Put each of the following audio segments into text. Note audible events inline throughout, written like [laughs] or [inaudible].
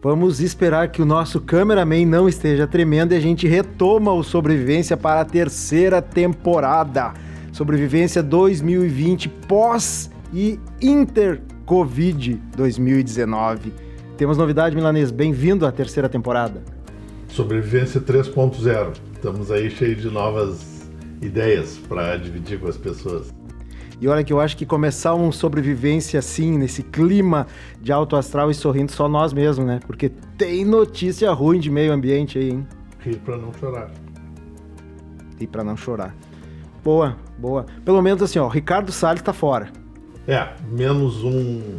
Vamos esperar que o nosso cameraman não esteja tremendo e a gente retoma o Sobrevivência para a terceira temporada. Sobrevivência 2020 pós e inter Covid 2019. Temos novidade, Milanês. Bem-vindo à terceira temporada. Sobrevivência 3.0. Estamos aí cheios de novas ideias para dividir com as pessoas. E olha que eu acho que começar um sobrevivência assim, nesse clima de alto astral e sorrindo só nós mesmos, né? Porque tem notícia ruim de meio ambiente aí, hein? Rir para não chorar. Rir para não chorar. Boa, boa. Pelo menos assim, ó, Ricardo Salles tá fora. É, menos um.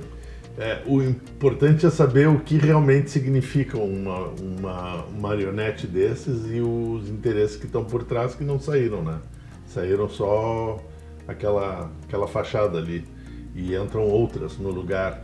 É, o importante é saber o que realmente significa uma, uma marionete desses e os interesses que estão por trás que não saíram, né? Saíram só aquela, aquela fachada ali e entram outras no lugar.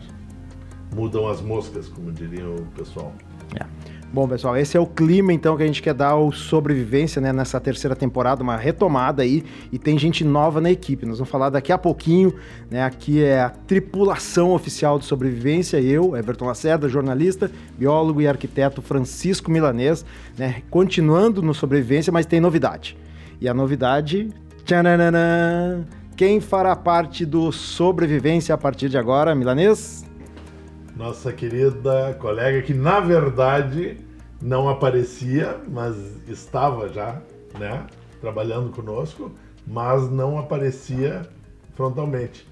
Mudam as moscas, como diria o pessoal. É. Bom, pessoal, esse é o clima então que a gente quer dar ao sobrevivência, né, nessa terceira temporada, uma retomada aí, e tem gente nova na equipe. Nós vamos falar daqui a pouquinho, né? Aqui é a tripulação oficial de sobrevivência, eu, Everton Lacerda, jornalista, biólogo e arquiteto Francisco Milanês, né? Continuando no sobrevivência, mas tem novidade. E a novidade, tchananã, quem fará parte do sobrevivência a partir de agora, Milanês? Nossa querida colega que na verdade não aparecia, mas estava já, né, trabalhando conosco, mas não aparecia frontalmente.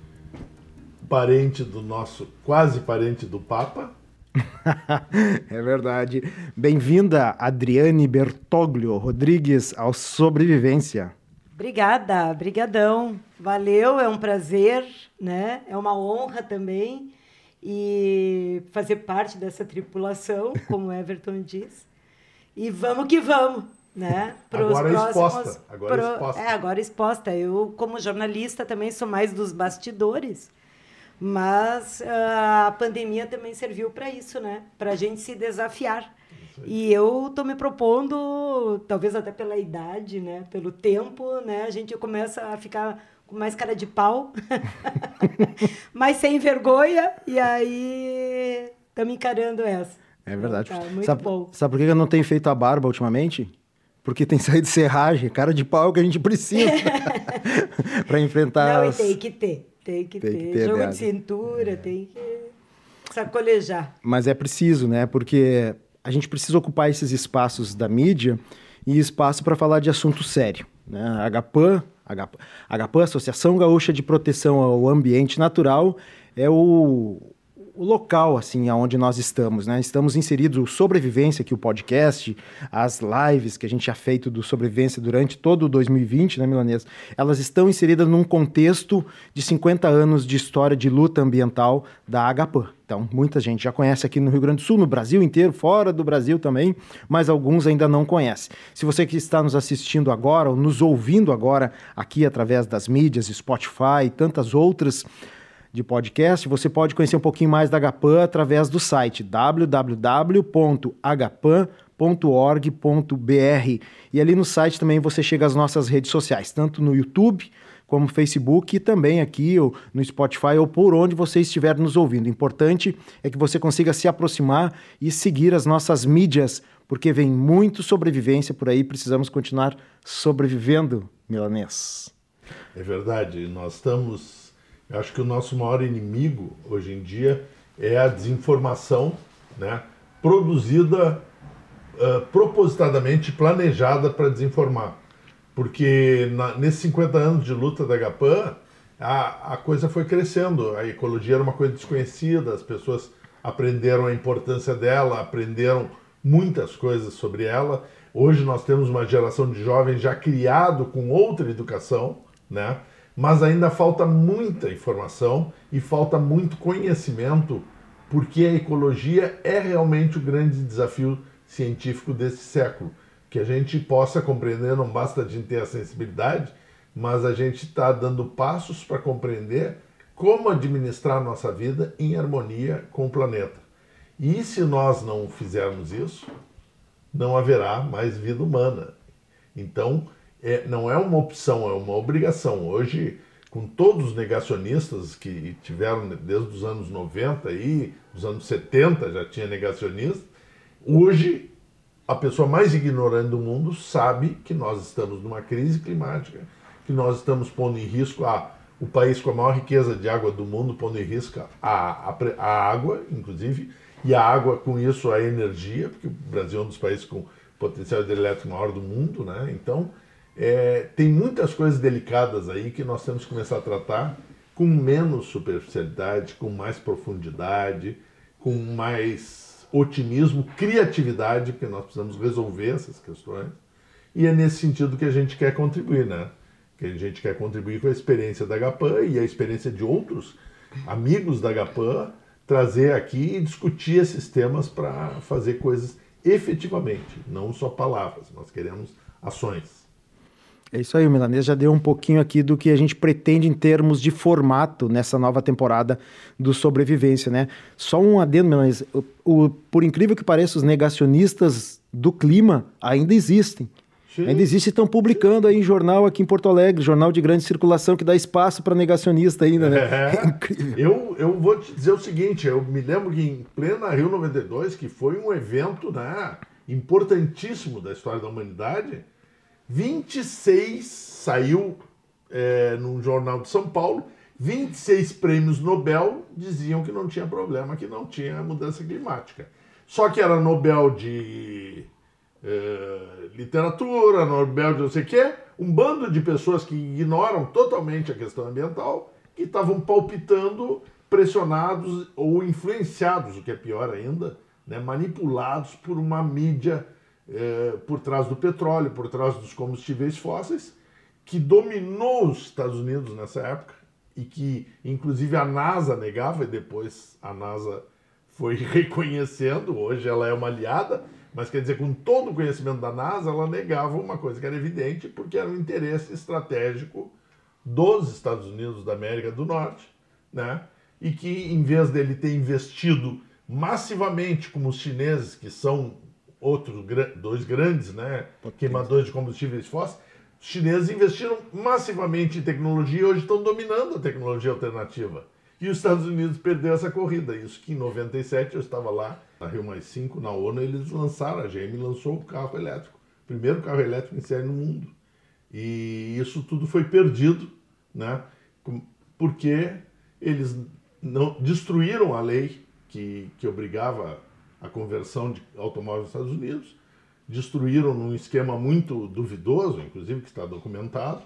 Parente do nosso, quase parente do Papa. [laughs] é verdade. Bem-vinda, Adriane Bertoglio Rodrigues, ao Sobrevivência. Obrigada, brigadão. Valeu, é um prazer, né? É uma honra também e fazer parte dessa tripulação, como Everton diz. E vamos que vamos, né? Pros agora próximos, exposta. Agora pro, exposta. É, agora exposta. Eu, como jornalista, também sou mais dos bastidores. Mas uh, a pandemia também serviu para isso, né? Para a gente se desafiar. E eu estou me propondo, talvez até pela idade, né? Pelo tempo, né? A gente começa a ficar com mais cara de pau, [laughs] mas sem vergonha, e aí estamos encarando essa. É verdade. Tá, muito sabe, bom. Sabe por que eu não tenho feito a barba ultimamente? Porque tem [laughs] saído serragem, cara de pau que a gente precisa [laughs] para enfrentar. Não, as... tem que ter, tem que tem ter. Que ter Jogo de cintura, é. tem que sacolejar. Mas é preciso, né? Porque a gente precisa ocupar esses espaços da mídia e espaço para falar de assunto sério. Né? A HPAN a Associação Gaúcha de Proteção ao Ambiente Natural, é o, o local assim aonde nós estamos, né? Estamos inseridos o Sobrevivência, que o podcast, as lives que a gente já feito do Sobrevivência durante todo o 2020, né, Milanês? Elas estão inseridas num contexto de 50 anos de história de luta ambiental da Agapan. Então, muita gente já conhece aqui no Rio Grande do Sul, no Brasil inteiro, fora do Brasil também, mas alguns ainda não conhecem. Se você que está nos assistindo agora, ou nos ouvindo agora aqui através das mídias, Spotify e tantas outras de podcast, você pode conhecer um pouquinho mais da Agapan através do site www.agapan.org.br. E ali no site também você chega às nossas redes sociais, tanto no YouTube como Facebook e também aqui ou no Spotify ou por onde você estiver nos ouvindo. O importante é que você consiga se aproximar e seguir as nossas mídias, porque vem muito sobrevivência por aí, precisamos continuar sobrevivendo, milanês. É verdade, nós estamos eu acho que o nosso maior inimigo hoje em dia é a desinformação, né? Produzida uh, propositadamente, planejada para desinformar. Porque na, nesses 50 anos de luta da GAPAN, a, a coisa foi crescendo. A ecologia era uma coisa desconhecida, as pessoas aprenderam a importância dela, aprenderam muitas coisas sobre ela. Hoje nós temos uma geração de jovens já criado com outra educação, né? Mas ainda falta muita informação e falta muito conhecimento, porque a ecologia é realmente o grande desafio científico desse século. Que a gente possa compreender, não basta a gente ter a sensibilidade, mas a gente está dando passos para compreender como administrar nossa vida em harmonia com o planeta. E se nós não fizermos isso, não haverá mais vida humana. Então, é, não é uma opção, é uma obrigação. Hoje, com todos os negacionistas que tiveram desde os anos 90 e os anos 70 já tinha negacionista, Hoje, a pessoa mais ignorante do mundo sabe que nós estamos numa crise climática, que nós estamos pondo em risco a, o país com a maior riqueza de água do mundo, pondo em risco a, a, a água, inclusive, e a água, com isso, a energia, porque o Brasil é um dos países com potencial hidrelétrico maior do mundo, né? Então, é, tem muitas coisas delicadas aí que nós temos que começar a tratar com menos superficialidade, com mais profundidade, com mais otimismo, criatividade, porque nós precisamos resolver essas questões. E é nesse sentido que a gente quer contribuir, né? Que a gente quer contribuir com a experiência da Gapan e a experiência de outros amigos da Gapan, trazer aqui e discutir esses temas para fazer coisas efetivamente, não só palavras. Nós queremos ações. É isso aí, o Milanês já deu um pouquinho aqui do que a gente pretende em termos de formato nessa nova temporada do Sobrevivência, né? Só um adendo, Milanês, o, o, por incrível que pareça, os negacionistas do clima ainda existem. Sim. Ainda existe, estão publicando aí em jornal aqui em Porto Alegre, jornal de grande circulação que dá espaço para negacionista ainda, né? É, [laughs] é incrível. Eu, eu vou te dizer o seguinte, eu me lembro que em plena Rio 92, que foi um evento né, importantíssimo da história da humanidade, 26 saiu é, num jornal de São Paulo, 26 prêmios Nobel diziam que não tinha problema, que não tinha mudança climática. Só que era Nobel de é, literatura, Nobel de não sei o quê, um bando de pessoas que ignoram totalmente a questão ambiental e estavam palpitando, pressionados ou influenciados, o que é pior ainda, né, manipulados por uma mídia é, por trás do petróleo, por trás dos combustíveis fósseis, que dominou os Estados Unidos nessa época e que, inclusive, a NASA negava, e depois a NASA foi [laughs] reconhecendo, hoje ela é uma aliada, mas quer dizer, com todo o conhecimento da NASA, ela negava uma coisa que era evidente, porque era um interesse estratégico dos Estados Unidos da América do Norte, né? E que, em vez dele ter investido massivamente, como os chineses, que são outros dois grandes né, queimadores de combustíveis fósseis, os chineses investiram massivamente em tecnologia e hoje estão dominando a tecnologia alternativa. E os Estados Unidos perdeu essa corrida. Isso que em 97 eu estava lá, na Rio Mais 5, na ONU, eles lançaram, a GM lançou o carro elétrico. Primeiro carro elétrico em série no mundo. E isso tudo foi perdido, né? Porque eles não destruíram a lei que, que obrigava a conversão de automóveis nos Estados Unidos, destruíram num esquema muito duvidoso, inclusive que está documentado,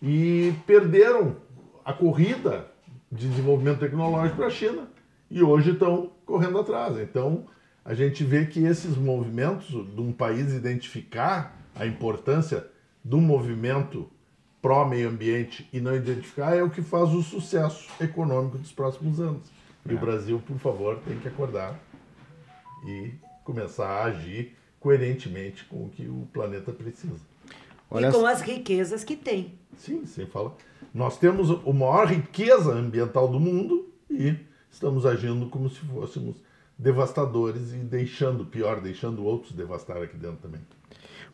e perderam a corrida de desenvolvimento tecnológico para a China e hoje estão correndo atrás. Então, a gente vê que esses movimentos de um país identificar a importância do movimento pró-meio ambiente e não identificar é o que faz o sucesso econômico dos próximos anos. E é. o Brasil, por favor, tem que acordar e começar a agir coerentemente com o que o planeta precisa. Olha e com as riquezas que tem. Sim, sem falar. Nós temos a maior riqueza ambiental do mundo e estamos agindo como se fôssemos devastadores e deixando, pior, deixando outros devastar aqui dentro também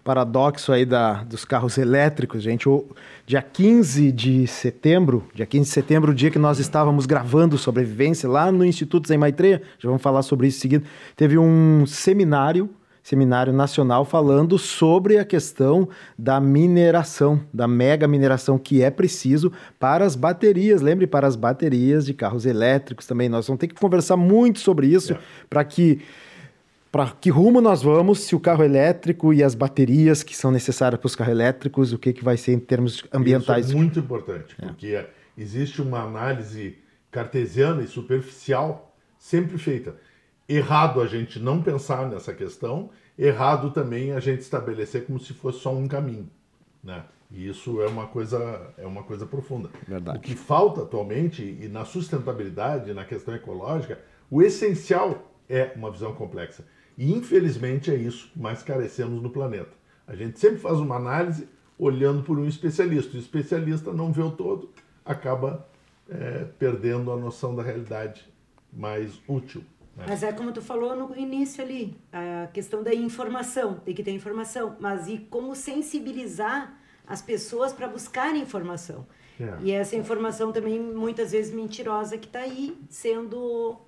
paradoxo aí da, dos carros elétricos, gente. O dia 15 de setembro, dia 15 de setembro, o dia que nós estávamos gravando sobrevivência lá no Instituto Zé Maitreya, já vamos falar sobre isso em seguida, teve um seminário, seminário nacional falando sobre a questão da mineração, da mega mineração que é preciso para as baterias, lembre para as baterias de carros elétricos também. Nós vamos ter que conversar muito sobre isso é. para que para que rumo nós vamos, se o carro elétrico e as baterias que são necessárias para os carros elétricos, o que, que vai ser em termos ambientais. Isso é muito importante, é. porque existe uma análise cartesiana e superficial sempre feita. Errado a gente não pensar nessa questão, errado também a gente estabelecer como se fosse só um caminho, né? E isso é uma coisa é uma coisa profunda. Verdade. O que falta atualmente e na sustentabilidade, na questão ecológica, o essencial é uma visão complexa. E infelizmente é isso que mais carecemos no planeta. A gente sempre faz uma análise olhando por um especialista. O especialista não vê o todo, acaba é, perdendo a noção da realidade mais útil. Né? Mas é como tu falou no início ali, a questão da informação, tem que ter informação, mas e como sensibilizar as pessoas para buscarem informação. É. E essa informação também muitas vezes mentirosa que está aí sendo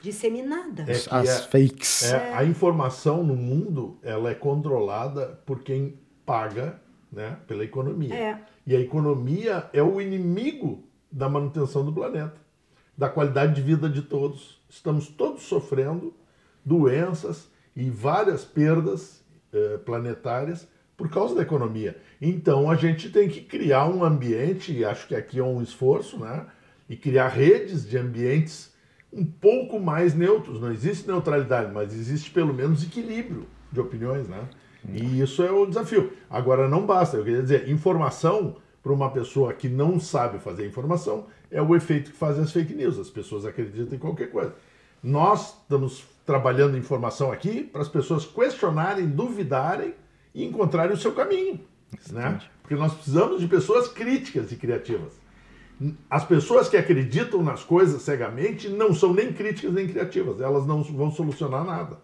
disseminada. É As é- fakes. É, a informação no mundo ela é controlada por quem paga né, pela economia. É. E a economia é o inimigo da manutenção do planeta, da qualidade de vida de todos. Estamos todos sofrendo doenças e várias perdas eh, planetárias por causa da economia. Então a gente tem que criar um ambiente, e acho que aqui é um esforço, né? E criar redes de ambientes um pouco mais neutros. Não existe neutralidade, mas existe pelo menos equilíbrio de opiniões, né? E isso é o desafio. Agora não basta, eu queria dizer, informação para uma pessoa que não sabe fazer informação é o efeito que fazem as fake news. As pessoas acreditam em qualquer coisa. Nós estamos trabalhando informação aqui para as pessoas questionarem, duvidarem e encontrarem o seu caminho. Né? Porque nós precisamos de pessoas críticas e criativas. As pessoas que acreditam nas coisas cegamente não são nem críticas nem criativas. Elas não vão solucionar nada.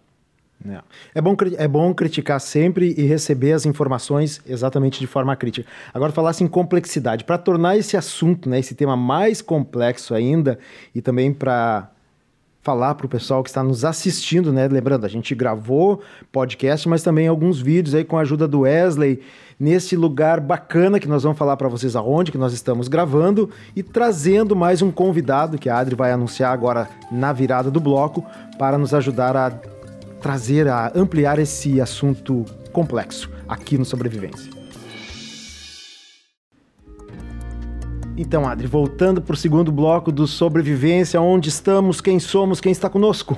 É. É, bom, é bom criticar sempre e receber as informações exatamente de forma crítica. Agora, falasse em complexidade. Para tornar esse assunto, né, esse tema mais complexo ainda, e também para falar para o pessoal que está nos assistindo, né? Lembrando, a gente gravou podcast, mas também alguns vídeos aí com a ajuda do Wesley, nesse lugar bacana que nós vamos falar para vocês aonde que nós estamos gravando e trazendo mais um convidado que a Adri vai anunciar agora na virada do bloco para nos ajudar a trazer, a ampliar esse assunto complexo aqui no Sobrevivência. Então, Adri, voltando para o segundo bloco do Sobrevivência, onde estamos, quem somos, quem está conosco?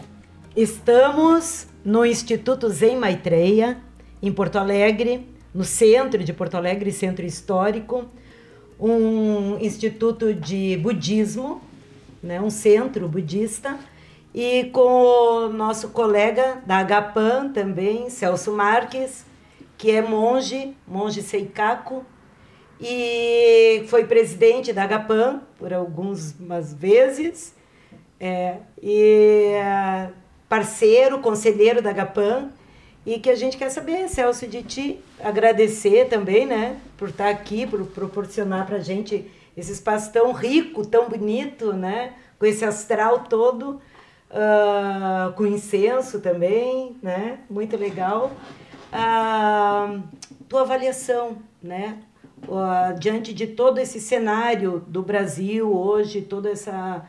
Estamos no Instituto Zen Maitreya, em Porto Alegre, no centro de Porto Alegre, centro histórico, um instituto de budismo, né, um centro budista, e com o nosso colega da Agapan também, Celso Marques, que é monge, monge Seikaku, e foi presidente da Agapan por algumas vezes, é, e é, parceiro, conselheiro da Agapan, e que a gente quer saber, Celso, de ti, agradecer também, né, por estar aqui, por proporcionar para a gente esse espaço tão rico, tão bonito, né, com esse astral todo, ah, com incenso também, né, muito legal. Ah, tua avaliação, né, ah, diante de todo esse cenário do Brasil hoje, todo essa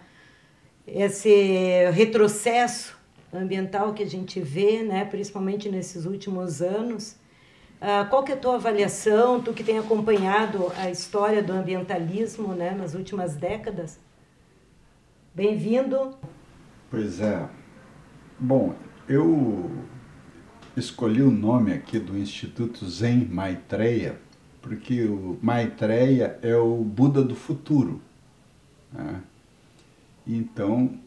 esse retrocesso ambiental que a gente vê, né, principalmente nesses últimos anos. Ah, qual que é a tua avaliação, tu que tem acompanhado a história do ambientalismo né, nas últimas décadas? Bem-vindo. Pois é. Bom, eu escolhi o nome aqui do Instituto Zen Maitreya, porque o Maitreya é o Buda do futuro. né? Então,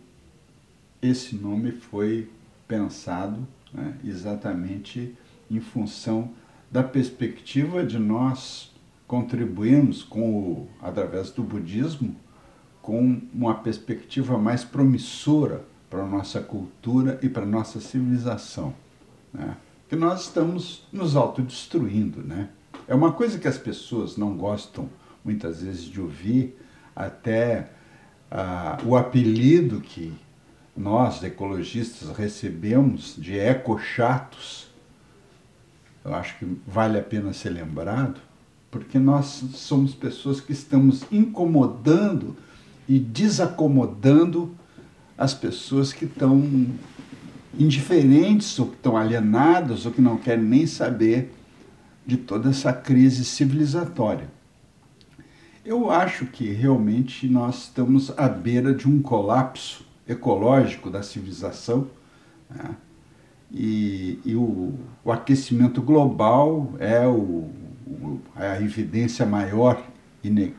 esse nome foi pensado né, exatamente em função da perspectiva de nós contribuirmos com o, através do budismo com uma perspectiva mais promissora para a nossa cultura e para a nossa civilização. Né? Que nós estamos nos autodestruindo. Né? É uma coisa que as pessoas não gostam muitas vezes de ouvir, até ah, o apelido que nós, ecologistas, recebemos de ecochatos, eu acho que vale a pena ser lembrado, porque nós somos pessoas que estamos incomodando e desacomodando as pessoas que estão indiferentes ou que estão alienadas ou que não querem nem saber de toda essa crise civilizatória. Eu acho que realmente nós estamos à beira de um colapso ecológico da civilização. Né? E, e o, o, aquecimento global é, o, o, é a evidência maior, e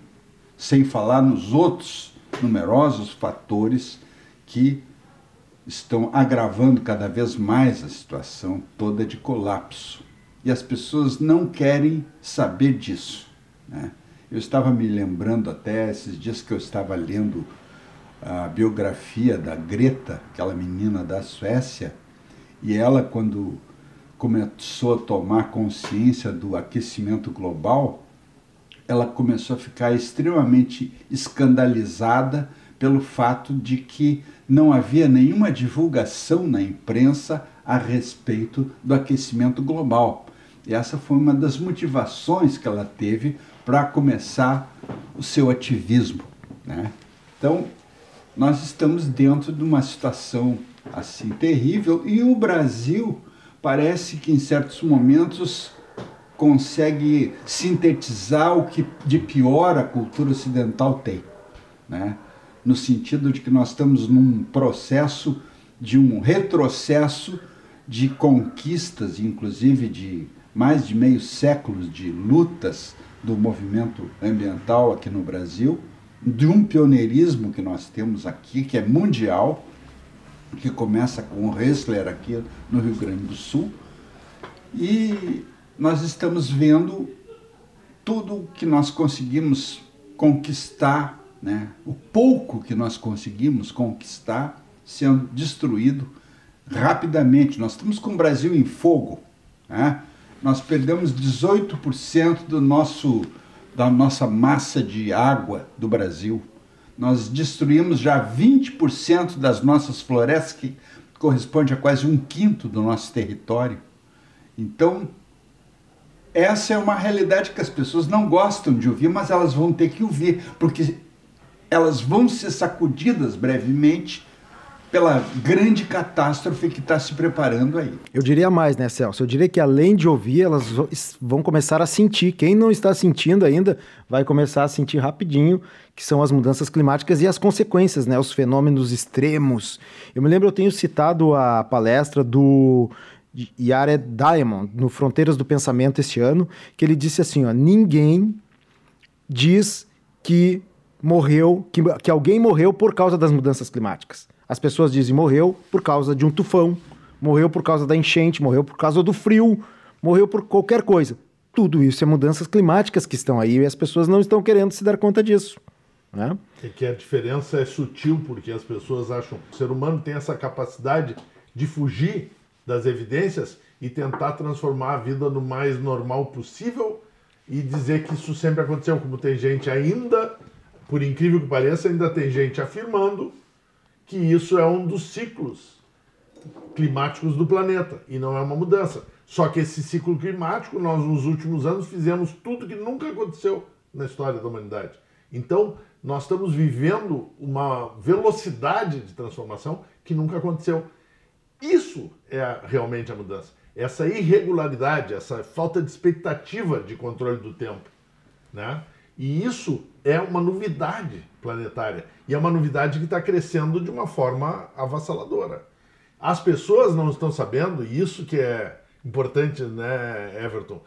sem falar nos outros numerosos fatores que estão agravando cada vez mais a situação toda de colapso. E as pessoas não querem saber disso. Né? Eu estava me lembrando até esses dias que eu estava lendo a biografia da Greta, aquela menina da Suécia, e ela, quando começou a tomar consciência do aquecimento global, ela começou a ficar extremamente escandalizada pelo fato de que não havia nenhuma divulgação na imprensa a respeito do aquecimento global. E essa foi uma das motivações que ela teve para começar o seu ativismo. Né? Então, nós estamos dentro de uma situação assim terrível e o Brasil parece que em certos momentos consegue sintetizar o que de pior a cultura ocidental tem, né? No sentido de que nós estamos num processo de um retrocesso de conquistas, inclusive de mais de meio século de lutas do movimento ambiental aqui no Brasil, de um pioneirismo que nós temos aqui, que é mundial, que começa com o Hessler aqui no Rio Grande do Sul. E nós estamos vendo tudo que nós conseguimos conquistar, né? o pouco que nós conseguimos conquistar, sendo destruído rapidamente. Nós estamos com o Brasil em fogo. Né? Nós perdemos 18% do nosso da nossa massa de água do Brasil. Nós destruímos já 20% das nossas florestas, que corresponde a quase um quinto do nosso território. Então, essa é uma realidade que as pessoas não gostam de ouvir, mas elas vão ter que ouvir, porque elas vão ser sacudidas brevemente pela grande catástrofe que está se preparando aí. Eu diria mais, né, Celso? Eu diria que além de ouvir, elas vão começar a sentir. Quem não está sentindo ainda vai começar a sentir rapidinho, que são as mudanças climáticas e as consequências, né? Os fenômenos extremos. Eu me lembro, eu tenho citado a palestra do Jared Diamond no Fronteiras do Pensamento este ano, que ele disse assim, ó, ninguém diz que morreu, que, que alguém morreu por causa das mudanças climáticas. As pessoas dizem morreu por causa de um tufão, morreu por causa da enchente, morreu por causa do frio, morreu por qualquer coisa. Tudo isso é mudanças climáticas que estão aí e as pessoas não estão querendo se dar conta disso. Né? É que a diferença é sutil, porque as pessoas acham que o ser humano tem essa capacidade de fugir das evidências e tentar transformar a vida no mais normal possível e dizer que isso sempre aconteceu, como tem gente ainda, por incrível que pareça, ainda tem gente afirmando que isso é um dos ciclos climáticos do planeta e não é uma mudança. Só que esse ciclo climático, nós nos últimos anos fizemos tudo que nunca aconteceu na história da humanidade. Então, nós estamos vivendo uma velocidade de transformação que nunca aconteceu. Isso é realmente a mudança. Essa irregularidade, essa falta de expectativa de controle do tempo. Né? E isso é uma novidade planetária. E é uma novidade que está crescendo de uma forma avassaladora. As pessoas não estão sabendo, e isso que é importante, né, Everton?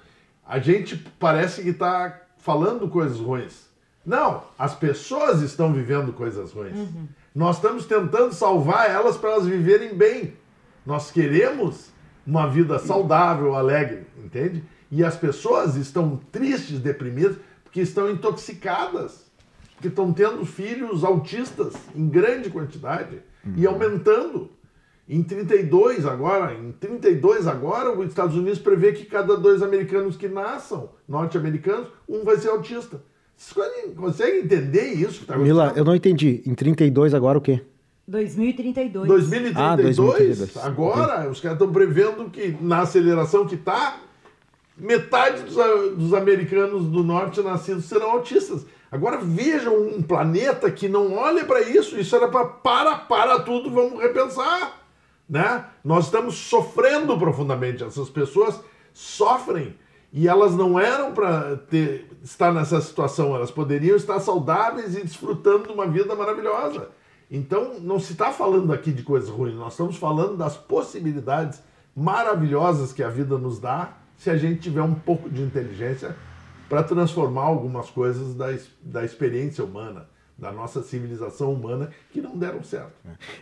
A gente parece que está falando coisas ruins. Não, as pessoas estão vivendo coisas ruins. Uhum. Nós estamos tentando salvar elas para elas viverem bem. Nós queremos uma vida saudável, alegre, entende? E as pessoas estão tristes, deprimidas, porque estão intoxicadas que estão tendo filhos autistas em grande quantidade uhum. e aumentando. Em 32 agora, em 32 agora, os Estados Unidos prevê que cada dois americanos que nasçam, norte-americanos, um vai ser autista. Vocês conseguem entender isso que tá Mila, eu não entendi. Em 32 agora o quê? 2032. 2032? Ah, 2032. Agora, os caras estão prevendo que na aceleração que está, metade dos, dos americanos do norte nascidos serão autistas. Agora vejam um planeta que não olha para isso, isso era para para, para tudo, vamos repensar. Né? Nós estamos sofrendo profundamente, essas pessoas sofrem e elas não eram para estar nessa situação, elas poderiam estar saudáveis e desfrutando de uma vida maravilhosa. Então, não se está falando aqui de coisas ruins, nós estamos falando das possibilidades maravilhosas que a vida nos dá se a gente tiver um pouco de inteligência para transformar algumas coisas da, da experiência humana, da nossa civilização humana, que não deram certo.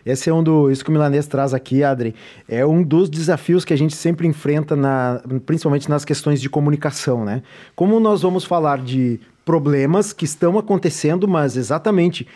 Esse é um do. Isso que o Milanês traz aqui, Adri, é um dos desafios que a gente sempre enfrenta, na, principalmente nas questões de comunicação, né? Como nós vamos falar de problemas que estão acontecendo, mas exatamente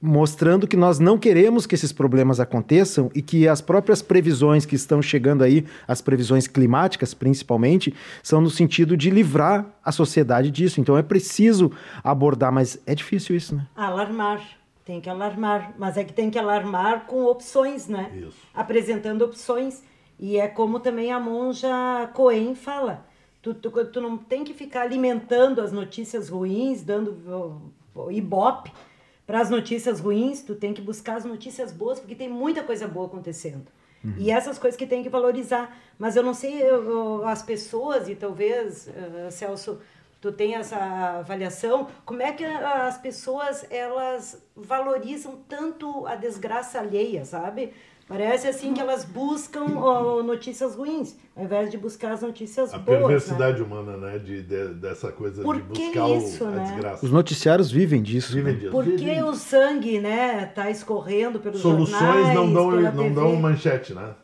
mostrando que nós não queremos que esses problemas aconteçam e que as próprias previsões que estão chegando aí, as previsões climáticas principalmente, são no sentido de livrar a sociedade disso. Então é preciso abordar, mas é difícil isso, né? Alarmar. Tem que alarmar, mas é que tem que alarmar com opções, né? Isso. Apresentando opções. E é como também a monja Cohen fala. Tu, tu, tu não tem que ficar alimentando as notícias ruins, dando ibope para as notícias ruins, tu tem que buscar as notícias boas, porque tem muita coisa boa acontecendo. Uhum. E essas coisas que tem que valorizar. Mas eu não sei, eu, eu, as pessoas, e talvez, uh, Celso, tu tem essa avaliação, como é que as pessoas, elas valorizam tanto a desgraça alheia, sabe? Parece assim que elas buscam oh, notícias ruins, ao invés de buscar as notícias a boas. A né? perversidade né? humana, né? De, de, dessa coisa Por de buscar isso, o, né? a desgraça. Os noticiários vivem disso. Vivem disso. Por que o sangue, né, tá escorrendo pelos Soluções jornais, não dão, não TV. dão manchete, né?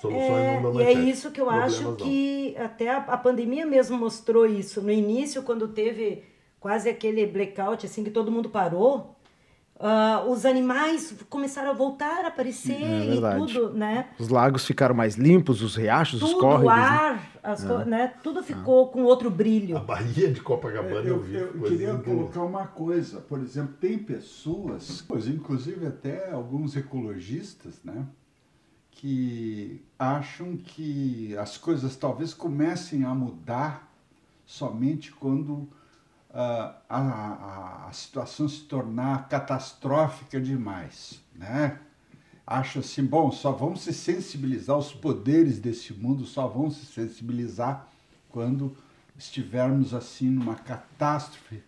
Soluções é, não dão e manchete. é isso que eu Problemas acho não. que até a, a pandemia mesmo mostrou isso. No início, quando teve quase aquele blackout, assim, que todo mundo parou, Uh, os animais começaram a voltar a aparecer É e tudo, né? Os lagos ficaram mais limpos, os riachos, os Tudo, córregos. o né? ar, as co- né? Tudo ficou com outro brilho. A Bahia de Copacabana eu, Eu, vi. eu queria colocar uma coisa, por exemplo, tem pessoas, inclusive até alguns ecologistas, né, que acham que as coisas talvez comecem a mudar somente quando a, a, a situação se tornar catastrófica demais, né? Acho assim, bom, só vão se sensibilizar, os poderes desse mundo só vão se sensibilizar quando estivermos assim numa catástrofe.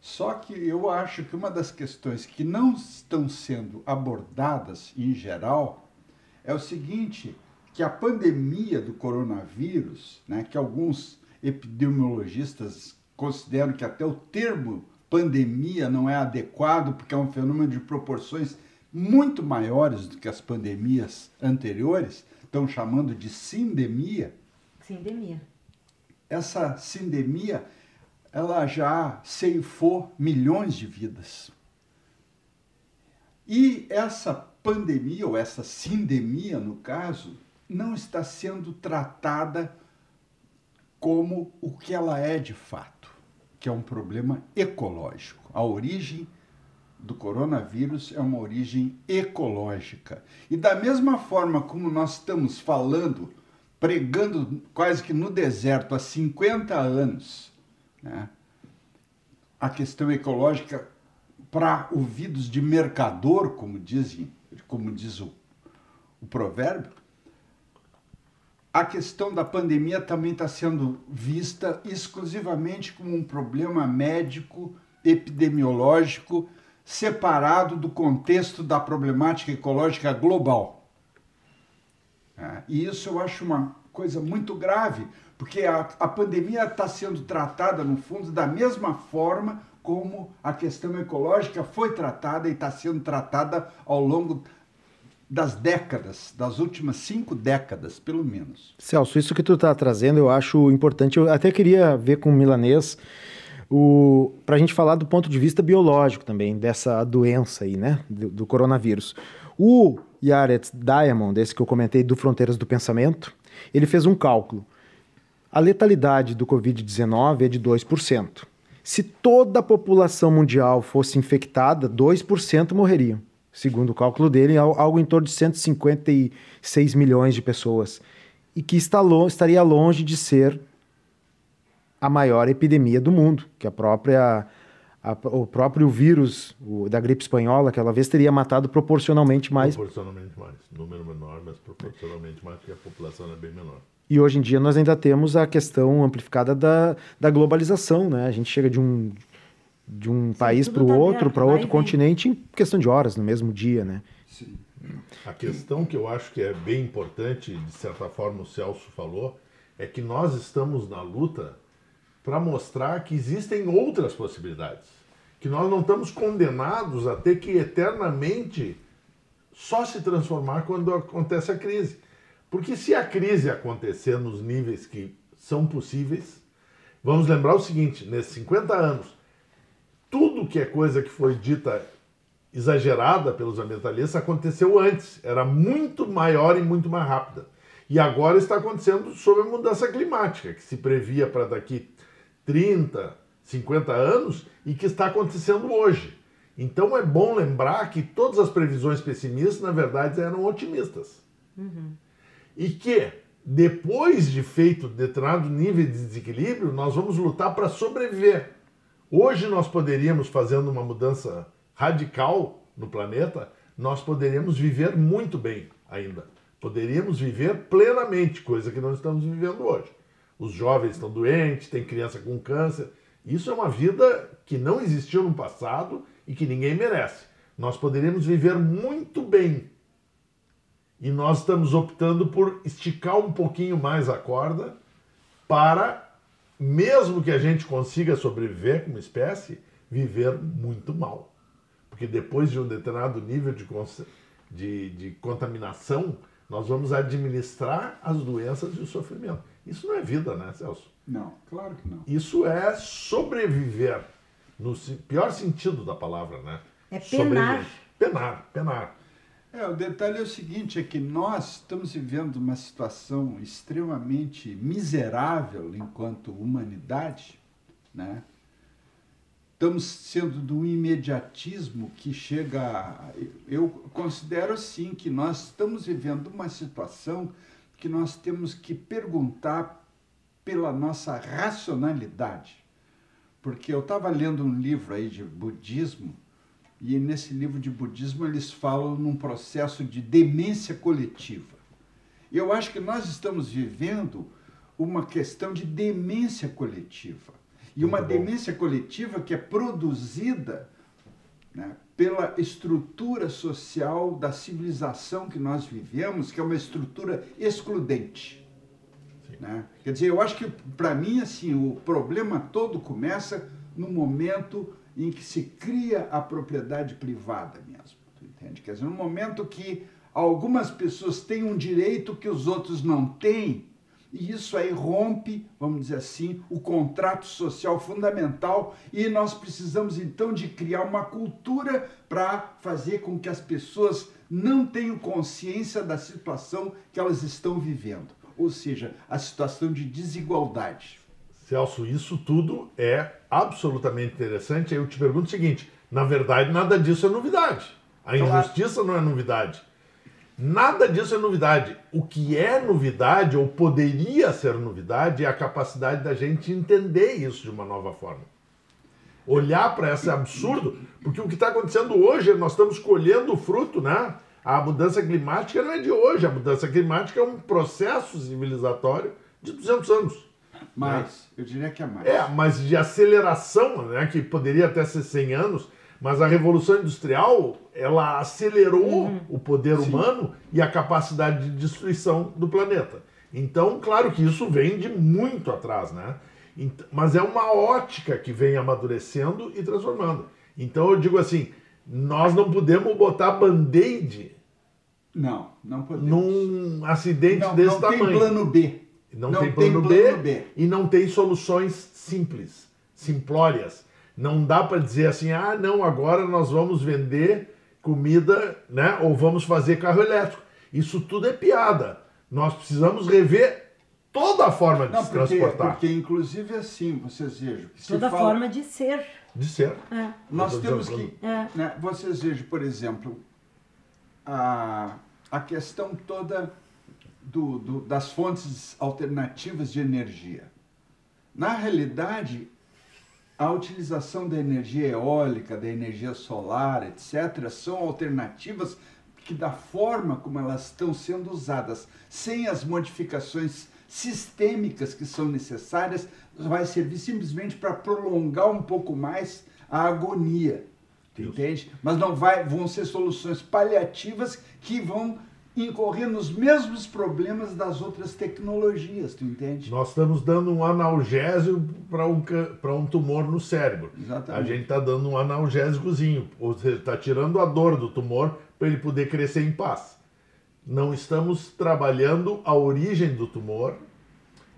Só que eu acho que uma das questões que não estão sendo abordadas em geral é o seguinte, que a pandemia do coronavírus, né, que alguns epidemiologistas consideram que até o termo pandemia não é adequado porque é um fenômeno de proporções muito maiores do que as pandemias anteriores, estão chamando de sindemia Sindemia. essa sindemia ela já ceifou milhões de vidas. E essa pandemia, ou essa sindemia, no caso, não está sendo tratada como o que ela é de fato, que é um problema ecológico. A origem do coronavírus é uma origem ecológica. E da mesma forma como nós estamos falando, pregando quase que no deserto há 50 anos, né, a questão ecológica para ouvidos de mercador, como, dizem, como diz o, o provérbio, a questão da pandemia também está sendo vista exclusivamente como um problema médico, epidemiológico, separado do contexto da problemática ecológica global. É, e isso eu acho uma coisa muito grave, porque a, a pandemia está sendo tratada, no fundo, da mesma forma como a questão ecológica foi tratada e está sendo tratada ao longo das décadas, das últimas cinco décadas, pelo menos. Celso, isso que tu está trazendo eu acho importante. Eu até queria ver com o milanês para a gente falar do ponto de vista biológico também dessa doença aí, né, do, do coronavírus. O Yaret Diamond, esse que eu comentei do Fronteiras do Pensamento, ele fez um cálculo. A letalidade do Covid-19 é de 2%. Se toda a população mundial fosse infectada, 2% morreriam. Segundo o cálculo dele, algo em torno de 156 milhões de pessoas. E que está lo estaria longe de ser a maior epidemia do mundo, que a própria a, o próprio vírus o, da gripe espanhola, aquela vez, teria matado proporcionalmente mais. Proporcionalmente mais. Número menor, mas proporcionalmente mais, porque a população é bem menor. E hoje em dia nós ainda temos a questão amplificada da, da globalização, né? A gente chega de um, de um Sim, país para o tá outro, para outro continente, em questão de horas, no mesmo dia, né? Sim. A questão que eu acho que é bem importante, de certa forma o Celso falou, é que nós estamos na luta para mostrar que existem outras possibilidades. Que nós não estamos condenados a ter que eternamente só se transformar quando acontece a crise. Porque se a crise acontecer nos níveis que são possíveis, vamos lembrar o seguinte: nesses 50 anos, tudo que é coisa que foi dita exagerada pelos ambientalistas aconteceu antes, era muito maior e muito mais rápida. E agora está acontecendo sob a mudança climática, que se previa para daqui 30, 50 anos e que está acontecendo hoje. Então é bom lembrar que todas as previsões pessimistas, na verdade, eram otimistas. Uhum. E que, depois de feito determinado nível de desequilíbrio, nós vamos lutar para sobreviver. Hoje nós poderíamos, fazendo uma mudança radical no planeta, nós poderíamos viver muito bem ainda. Poderíamos viver plenamente, coisa que não estamos vivendo hoje. Os jovens estão doentes, tem criança com câncer. Isso é uma vida que não existiu no passado e que ninguém merece. Nós poderíamos viver muito bem. E nós estamos optando por esticar um pouquinho mais a corda para, mesmo que a gente consiga sobreviver como espécie, viver muito mal. Porque depois de um determinado nível de, de, de contaminação, nós vamos administrar as doenças e o sofrimento. Isso não é vida, né, Celso? Não, claro que não. Isso é sobreviver, no pior sentido da palavra, né? É penar. Penar, penar. É, o detalhe é o seguinte, é que nós estamos vivendo uma situação extremamente miserável enquanto humanidade, né? Estamos sendo do imediatismo que chega. Eu considero assim que nós estamos vivendo uma situação que nós temos que perguntar pela nossa racionalidade. Porque eu estava lendo um livro aí de budismo e nesse livro de budismo eles falam num processo de demência coletiva. Eu acho que nós estamos vivendo uma questão de demência coletiva. E uma demência coletiva que é produzida né, pela estrutura social da civilização que nós vivemos, que é uma estrutura excludente. Né? Quer dizer, eu acho que para mim assim o problema todo começa no momento em que se cria a propriedade privada mesmo, entende? Quer dizer, no momento que algumas pessoas têm um direito que os outros não têm, e isso aí rompe, vamos dizer assim, o contrato social fundamental e nós precisamos então de criar uma cultura para fazer com que as pessoas não tenham consciência da situação que elas estão vivendo, ou seja, a situação de desigualdade. Celso, isso tudo é absolutamente interessante. Eu te pergunto o seguinte: na verdade, nada disso é novidade. A injustiça não é novidade. Nada disso é novidade. O que é novidade, ou poderia ser novidade, é a capacidade da gente entender isso de uma nova forma. Olhar para esse absurdo, porque o que está acontecendo hoje, nós estamos colhendo o fruto, né? A mudança climática não é de hoje, a mudança climática é um processo civilizatório de 200 anos. Mais, né? eu diria que é mais. É, mas de aceleração, né? Que poderia até ser 100 anos, mas a Revolução Industrial, ela acelerou uhum. o poder Sim. humano e a capacidade de destruição do planeta. Então, claro que isso vem de muito atrás, né? Mas é uma ótica que vem amadurecendo e transformando. Então eu digo assim, nós não podemos botar band-aid não, não podemos. Num acidente não, desse não tamanho. Não tem plano B. Não, não tem, plano, tem plano B, B, e não tem soluções simples, simplórias. Não dá para dizer assim, ah, não, agora nós vamos vender comida, né? Ou vamos fazer carro elétrico. Isso tudo é piada. Nós precisamos rever toda a forma de não, se porque, transportar. Porque, inclusive, assim, vocês vejam. Toda fala... forma de ser. De ser. É. Nós temos que. É. Né, vocês vejam, por exemplo, a, a questão toda do, do, das fontes alternativas de energia. Na realidade, a utilização da energia eólica, da energia solar, etc., são alternativas que, da forma como elas estão sendo usadas, sem as modificações sistêmicas que são necessárias, vai servir simplesmente para prolongar um pouco mais a agonia. Entende? Mas não vai, vão ser soluções paliativas que vão incorrer nos mesmos problemas das outras tecnologias, tu entende? Nós estamos dando um analgésico para um, um tumor no cérebro. Exatamente. A gente está dando um analgésicozinho, ou seja, está tirando a dor do tumor para ele poder crescer em paz. Não estamos trabalhando a origem do tumor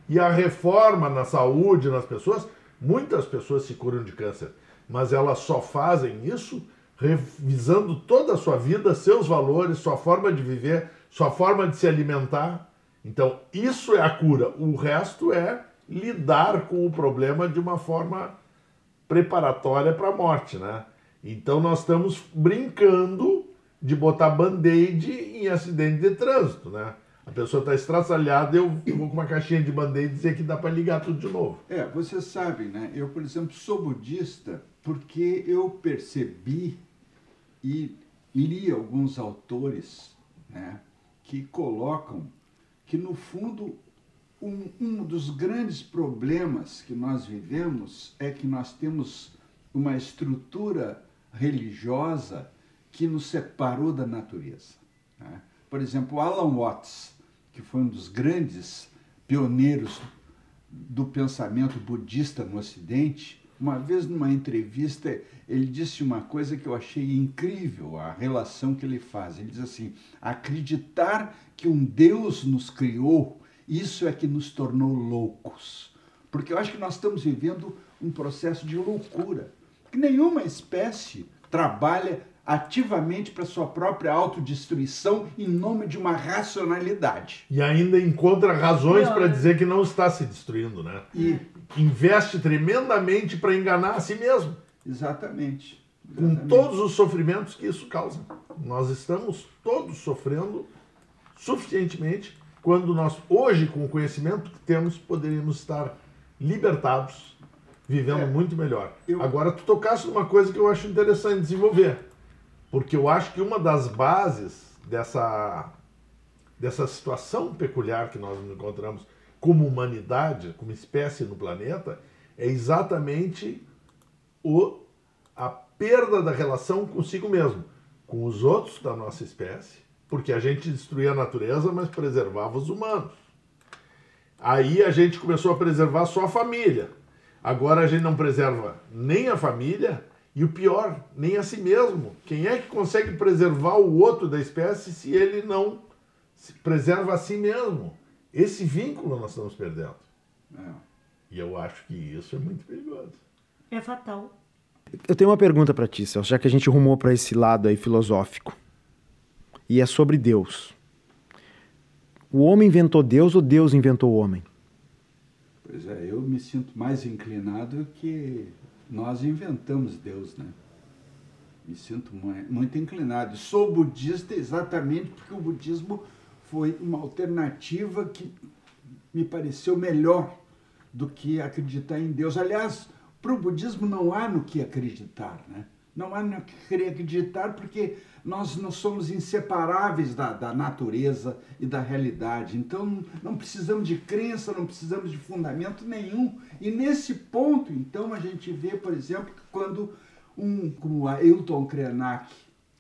e a reforma na saúde, nas pessoas. Muitas pessoas se curam de câncer, mas elas só fazem isso revisando toda a sua vida, seus valores, sua forma de viver, sua forma de se alimentar. Então, isso é a cura. O resto é lidar com o problema de uma forma preparatória para a morte, né? Então nós estamos brincando de botar band-aid em acidente de trânsito, né? A pessoa está estraçalhada, eu, vou com uma caixinha de band-aid dizer que dá para ligar tudo de novo. É, você sabe, né? Eu, por exemplo, sou budista porque eu percebi e li alguns autores né, que colocam que, no fundo, um, um dos grandes problemas que nós vivemos é que nós temos uma estrutura religiosa que nos separou da natureza. Né? Por exemplo, Alan Watts, que foi um dos grandes pioneiros do pensamento budista no Ocidente, uma vez numa entrevista ele disse uma coisa que eu achei incrível, a relação que ele faz. Ele diz assim: acreditar que um Deus nos criou, isso é que nos tornou loucos. Porque eu acho que nós estamos vivendo um processo de loucura. Que nenhuma espécie trabalha ativamente para sua própria autodestruição em nome de uma racionalidade. E ainda encontra razões para dizer que não está se destruindo, né? E investe tremendamente para enganar a si mesmo. Exatamente. Exatamente. Com todos os sofrimentos que isso causa. Nós estamos todos sofrendo suficientemente quando nós, hoje, com o conhecimento que temos, poderíamos estar libertados, vivendo é, muito melhor. Eu... Agora, tu tocaste numa coisa que eu acho interessante desenvolver porque eu acho que uma das bases dessa, dessa situação peculiar que nós nos encontramos como humanidade, como espécie no planeta, é exatamente o, a perda da relação consigo mesmo, com os outros da nossa espécie, porque a gente destruía a natureza, mas preservava os humanos. Aí a gente começou a preservar só a família. Agora a gente não preserva nem a família e o pior, nem a si mesmo. Quem é que consegue preservar o outro da espécie se ele não se preserva a si mesmo? Esse vínculo nós estamos perdendo. É. E eu acho que isso é muito perigoso. É fatal. Eu tenho uma pergunta para ti, Celso, já que a gente rumou para esse lado aí filosófico. E é sobre Deus. O homem inventou Deus ou Deus inventou o homem? Pois é, eu me sinto mais inclinado que nós inventamos Deus, né? Me sinto muito inclinado. Sou budista exatamente porque o budismo foi uma alternativa que me pareceu melhor do que acreditar em Deus. Aliás, para o budismo não há no que acreditar, né? Não há no que querer acreditar porque nós não somos inseparáveis da, da natureza e da realidade. Então não precisamos de crença, não precisamos de fundamento nenhum. E nesse ponto, então, a gente vê, por exemplo, que quando um como Ailton Krenak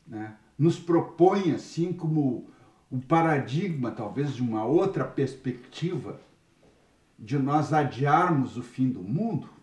né, nos propõe assim como o paradigma, talvez, de uma outra perspectiva de nós adiarmos o fim do mundo,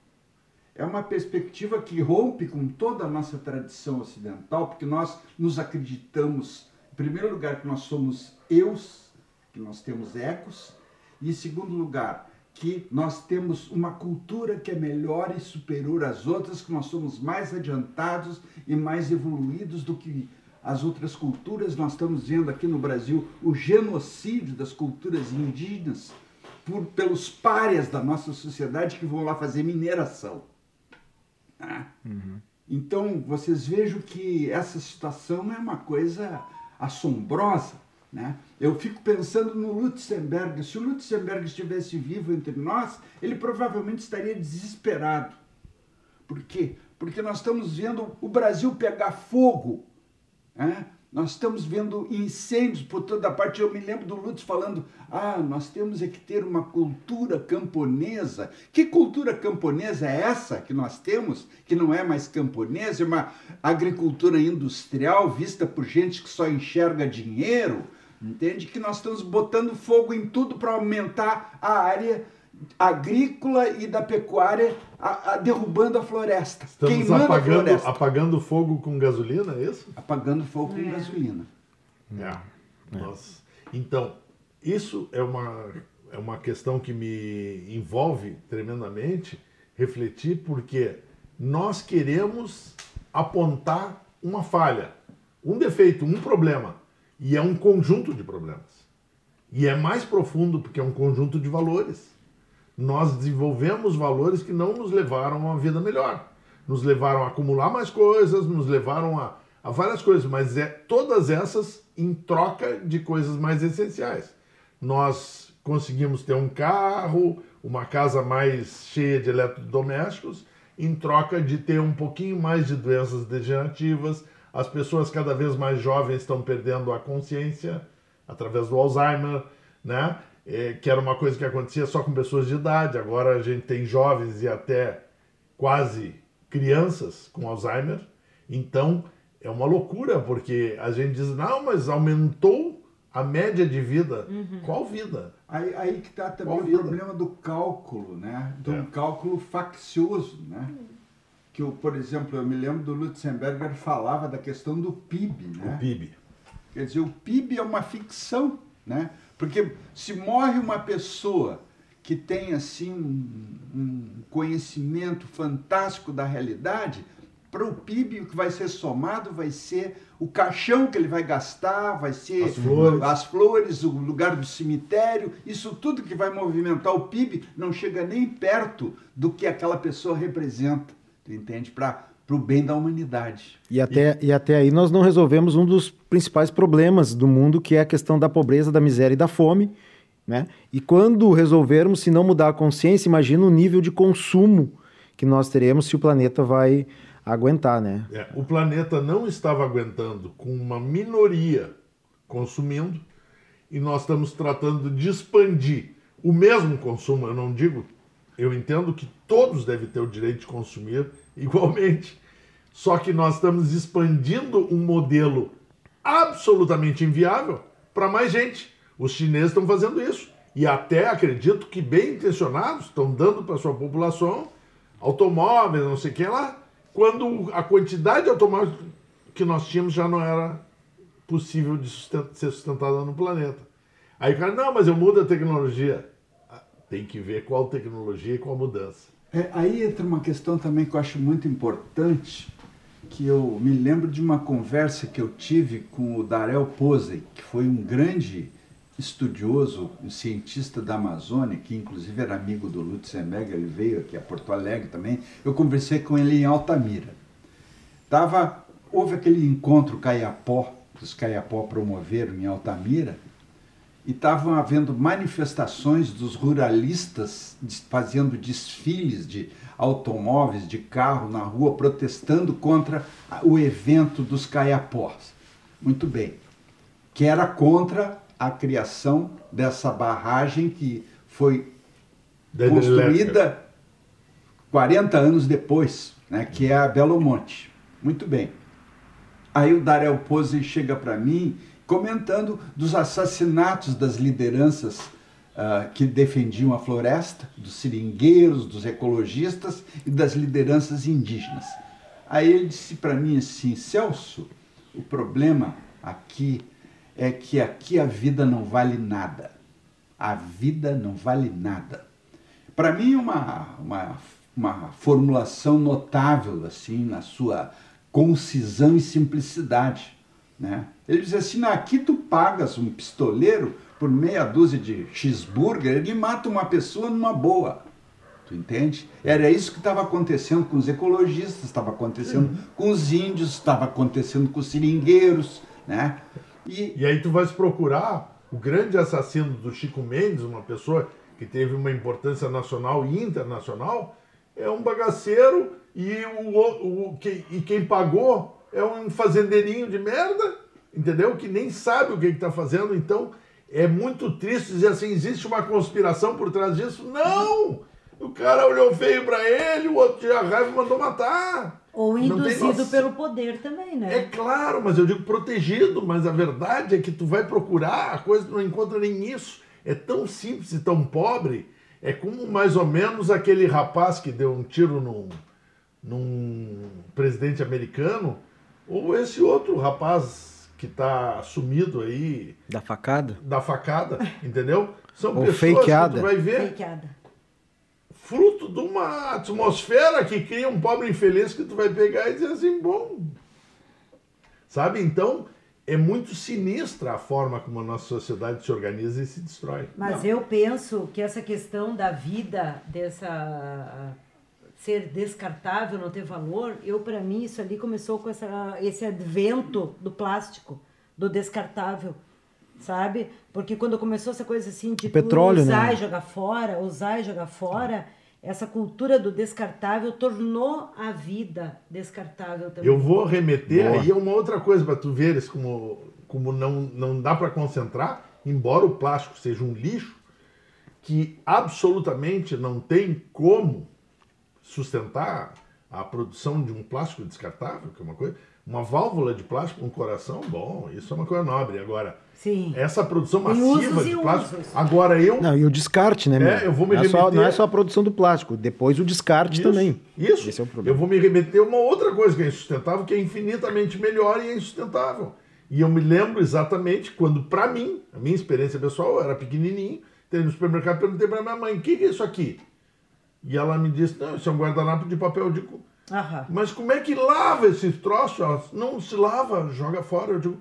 é uma perspectiva que rompe com toda a nossa tradição ocidental, porque nós nos acreditamos, em primeiro lugar, que nós somos eus, que nós temos ecos, e em segundo lugar, que nós temos uma cultura que é melhor e superior às outras, que nós somos mais adiantados e mais evoluídos do que as outras culturas. Nós estamos vendo aqui no Brasil o genocídio das culturas indígenas por, pelos párias da nossa sociedade que vão lá fazer mineração. Uhum. Então, vocês vejam que essa situação é uma coisa assombrosa. Né? Eu fico pensando no Lutzenberg. Se o Lutzenberg estivesse vivo entre nós, ele provavelmente estaria desesperado. Por quê? Porque nós estamos vendo o Brasil pegar fogo. Né? Nós estamos vendo incêndios por toda parte. Eu me lembro do Lutz falando: ah, nós temos é que ter uma cultura camponesa. Que cultura camponesa é essa que nós temos, que não é mais camponesa, é uma agricultura industrial vista por gente que só enxerga dinheiro? Entende? Que nós estamos botando fogo em tudo para aumentar a área agrícola e da pecuária a, a, derrubando a floresta, Estamos queimando apagando, a floresta. apagando fogo com gasolina, é isso? Apagando fogo é. com gasolina. É. é. Nossa. Então, isso é uma, é uma questão que me envolve tremendamente refletir, porque nós queremos apontar uma falha, um defeito, um problema. E é um conjunto de problemas. E é mais profundo porque é um conjunto de valores nós desenvolvemos valores que não nos levaram a uma vida melhor. nos levaram a acumular mais coisas, nos levaram a, a várias coisas, mas é todas essas em troca de coisas mais essenciais. Nós conseguimos ter um carro, uma casa mais cheia de eletrodomésticos, em troca de ter um pouquinho mais de doenças degenerativas. As pessoas cada vez mais jovens estão perdendo a consciência através do Alzheimer, né? É, que era uma coisa que acontecia só com pessoas de idade. Agora a gente tem jovens e até quase crianças com Alzheimer. Então é uma loucura, porque a gente diz, não, mas aumentou a média de vida. Uhum. Qual vida? Aí, aí que está também Qual o vida? problema do cálculo, né? Do é. cálculo faccioso, né? Que, eu, por exemplo, eu me lembro do Lutzenberger falava da questão do PIB, né? O PIB. Quer dizer, o PIB é uma ficção, né? Porque se morre uma pessoa que tem assim um conhecimento fantástico da realidade, para o PIB o que vai ser somado vai ser o caixão que ele vai gastar, vai ser as flores. as flores, o lugar do cemitério, isso tudo que vai movimentar o PIB não chega nem perto do que aquela pessoa representa, tu entende? Para para o bem da humanidade. E até, e... e até aí nós não resolvemos um dos principais problemas do mundo, que é a questão da pobreza, da miséria e da fome. Né? E quando resolvermos, se não mudar a consciência, imagina o nível de consumo que nós teremos se o planeta vai aguentar, né? É, o planeta não estava aguentando com uma minoria consumindo e nós estamos tratando de expandir o mesmo consumo. Eu não digo, eu entendo que todos devem ter o direito de consumir [laughs] igualmente, só que nós estamos expandindo um modelo absolutamente inviável para mais gente. Os chineses estão fazendo isso e até acredito que bem intencionados estão dando para sua população automóveis, não sei o que lá quando a quantidade de automóveis que nós tínhamos já não era possível de ser sustentada no planeta. Aí o cara, não, mas eu mudo a tecnologia. Ah, tem que ver qual tecnologia e qual mudança. É, aí entra uma questão também que eu acho muito importante, que eu me lembro de uma conversa que eu tive com o Darel Posey, que foi um grande estudioso, um cientista da Amazônia, que inclusive era amigo do Lutzenberg, ele veio aqui a Porto Alegre também. Eu conversei com ele em Altamira. Tava, houve aquele encontro Caiapó, que os Caiapó promoveram em Altamira, e estavam havendo manifestações dos ruralistas fazendo desfiles de automóveis, de carro na rua, protestando contra o evento dos Caiapós. Muito bem. Que era contra a criação dessa barragem que foi da construída 40 anos depois, né, que é a Belo Monte. Muito bem. Aí o Darel Pose chega para mim comentando dos assassinatos das lideranças uh, que defendiam a floresta, dos seringueiros, dos ecologistas e das lideranças indígenas. Aí ele disse para mim assim, Celso, o problema aqui é que aqui a vida não vale nada. A vida não vale nada. Para mim, uma, uma, uma formulação notável, assim, na sua concisão e simplicidade. Né? Ele diz assim: aqui tu pagas um pistoleiro por meia dúzia de cheeseburger, ele mata uma pessoa numa boa. Tu entende? Era isso que estava acontecendo com os ecologistas, estava acontecendo uhum. com os índios, estava acontecendo com os seringueiros, né? E... e aí tu vais procurar o grande assassino do Chico Mendes, uma pessoa que teve uma importância nacional e internacional, é um bagaceiro e, o, o, que, e quem pagou é um fazendeirinho de merda, entendeu? Que nem sabe o que está fazendo. Então é muito triste dizer assim: existe uma conspiração por trás disso. Não! O cara olhou feio para ele, o outro tinha raiva e mandou matar. Ou induzido pelo poder também, né? É claro, mas eu digo protegido, mas a verdade é que tu vai procurar, a coisa não encontra nem isso. É tão simples e tão pobre. É como mais ou menos aquele rapaz que deu um tiro num, num presidente americano, ou esse outro rapaz que está sumido aí. Da facada? Da facada, entendeu? São ou pessoas fakeada. que tu vai ver. Fakeada fruto de uma atmosfera que cria um pobre infeliz que tu vai pegar e dizer assim, bom. Sabe? Então, é muito sinistra a forma como a nossa sociedade se organiza e se destrói. Mas Não. eu penso que essa questão da vida dessa ser descartável, não ter valor, eu para mim isso ali começou com essa, esse advento do plástico, do descartável, sabe? Porque quando começou essa coisa assim de petróleo, usar né? e jogar fora, usar e jogar fora, essa cultura do descartável tornou a vida descartável também. Eu vou remeter Boa. aí a uma outra coisa para tu veres como, como não, não dá para concentrar, embora o plástico seja um lixo, que absolutamente não tem como sustentar a produção de um plástico descartável, que é uma coisa. Uma válvula de plástico, um coração, bom, isso é uma coisa nobre. Agora, Sim. essa produção massiva de plástico. usos. Agora eu. Não, e o descarte, né, meu? É, eu vou me não, é só, remeter- não é só a produção do plástico, depois o descarte Isso, também. Isso. Esse é o problema. Eu vou me remeter a uma outra coisa que é insustentável, que é infinitamente melhor e é insustentável. E eu me lembro exatamente quando, para mim, a minha experiência pessoal, eu era pequenininho, entrei no supermercado e perguntei para minha mãe: o que, que é isso aqui? E ela me disse: não, isso é um guardanapo de papel de. cu." Aham. Mas como é que lava esse troço? Ela, não se lava, joga fora. Eu digo,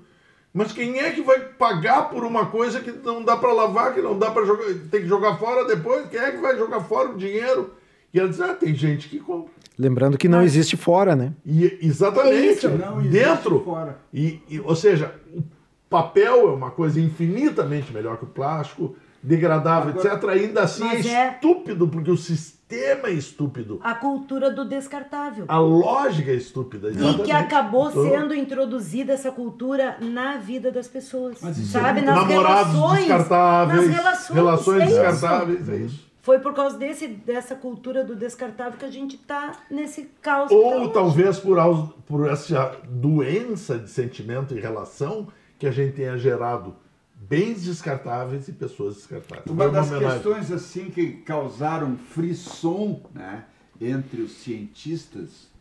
mas quem é que vai pagar por uma coisa que não dá para lavar, que não dá para jogar, tem que jogar fora depois? Quem é que vai jogar fora o dinheiro? E ela diz, ah, tem gente que compra. Lembrando que não existe fora, né? E exatamente, É isso, não existe dentro. fora. E, e- ou seja, o papel é uma coisa infinitamente melhor que o plástico, degradável, Agora- etc. Ainda assim é é- estúpido, porque o sistema é estúpido. A cultura do descartável. A lógica é estúpida. E exatamente. que acabou Então, sendo introduzida essa cultura na vida das pessoas. Mas isso é sabe? muito- Nas Namorados relações. descartáveis, Nas relações. relações é isso. descartáveis, é isso. Foi por causa desse, dessa cultura do descartável que a gente tá nesse caos. tá Ou hoje. talvez por, aus- por essa doença de sentimento e relação que a gente tenha gerado bens descartáveis e pessoas descartáveis. Uma Foi das homenagem. questões assim que causaram frisson né, entre os cientistas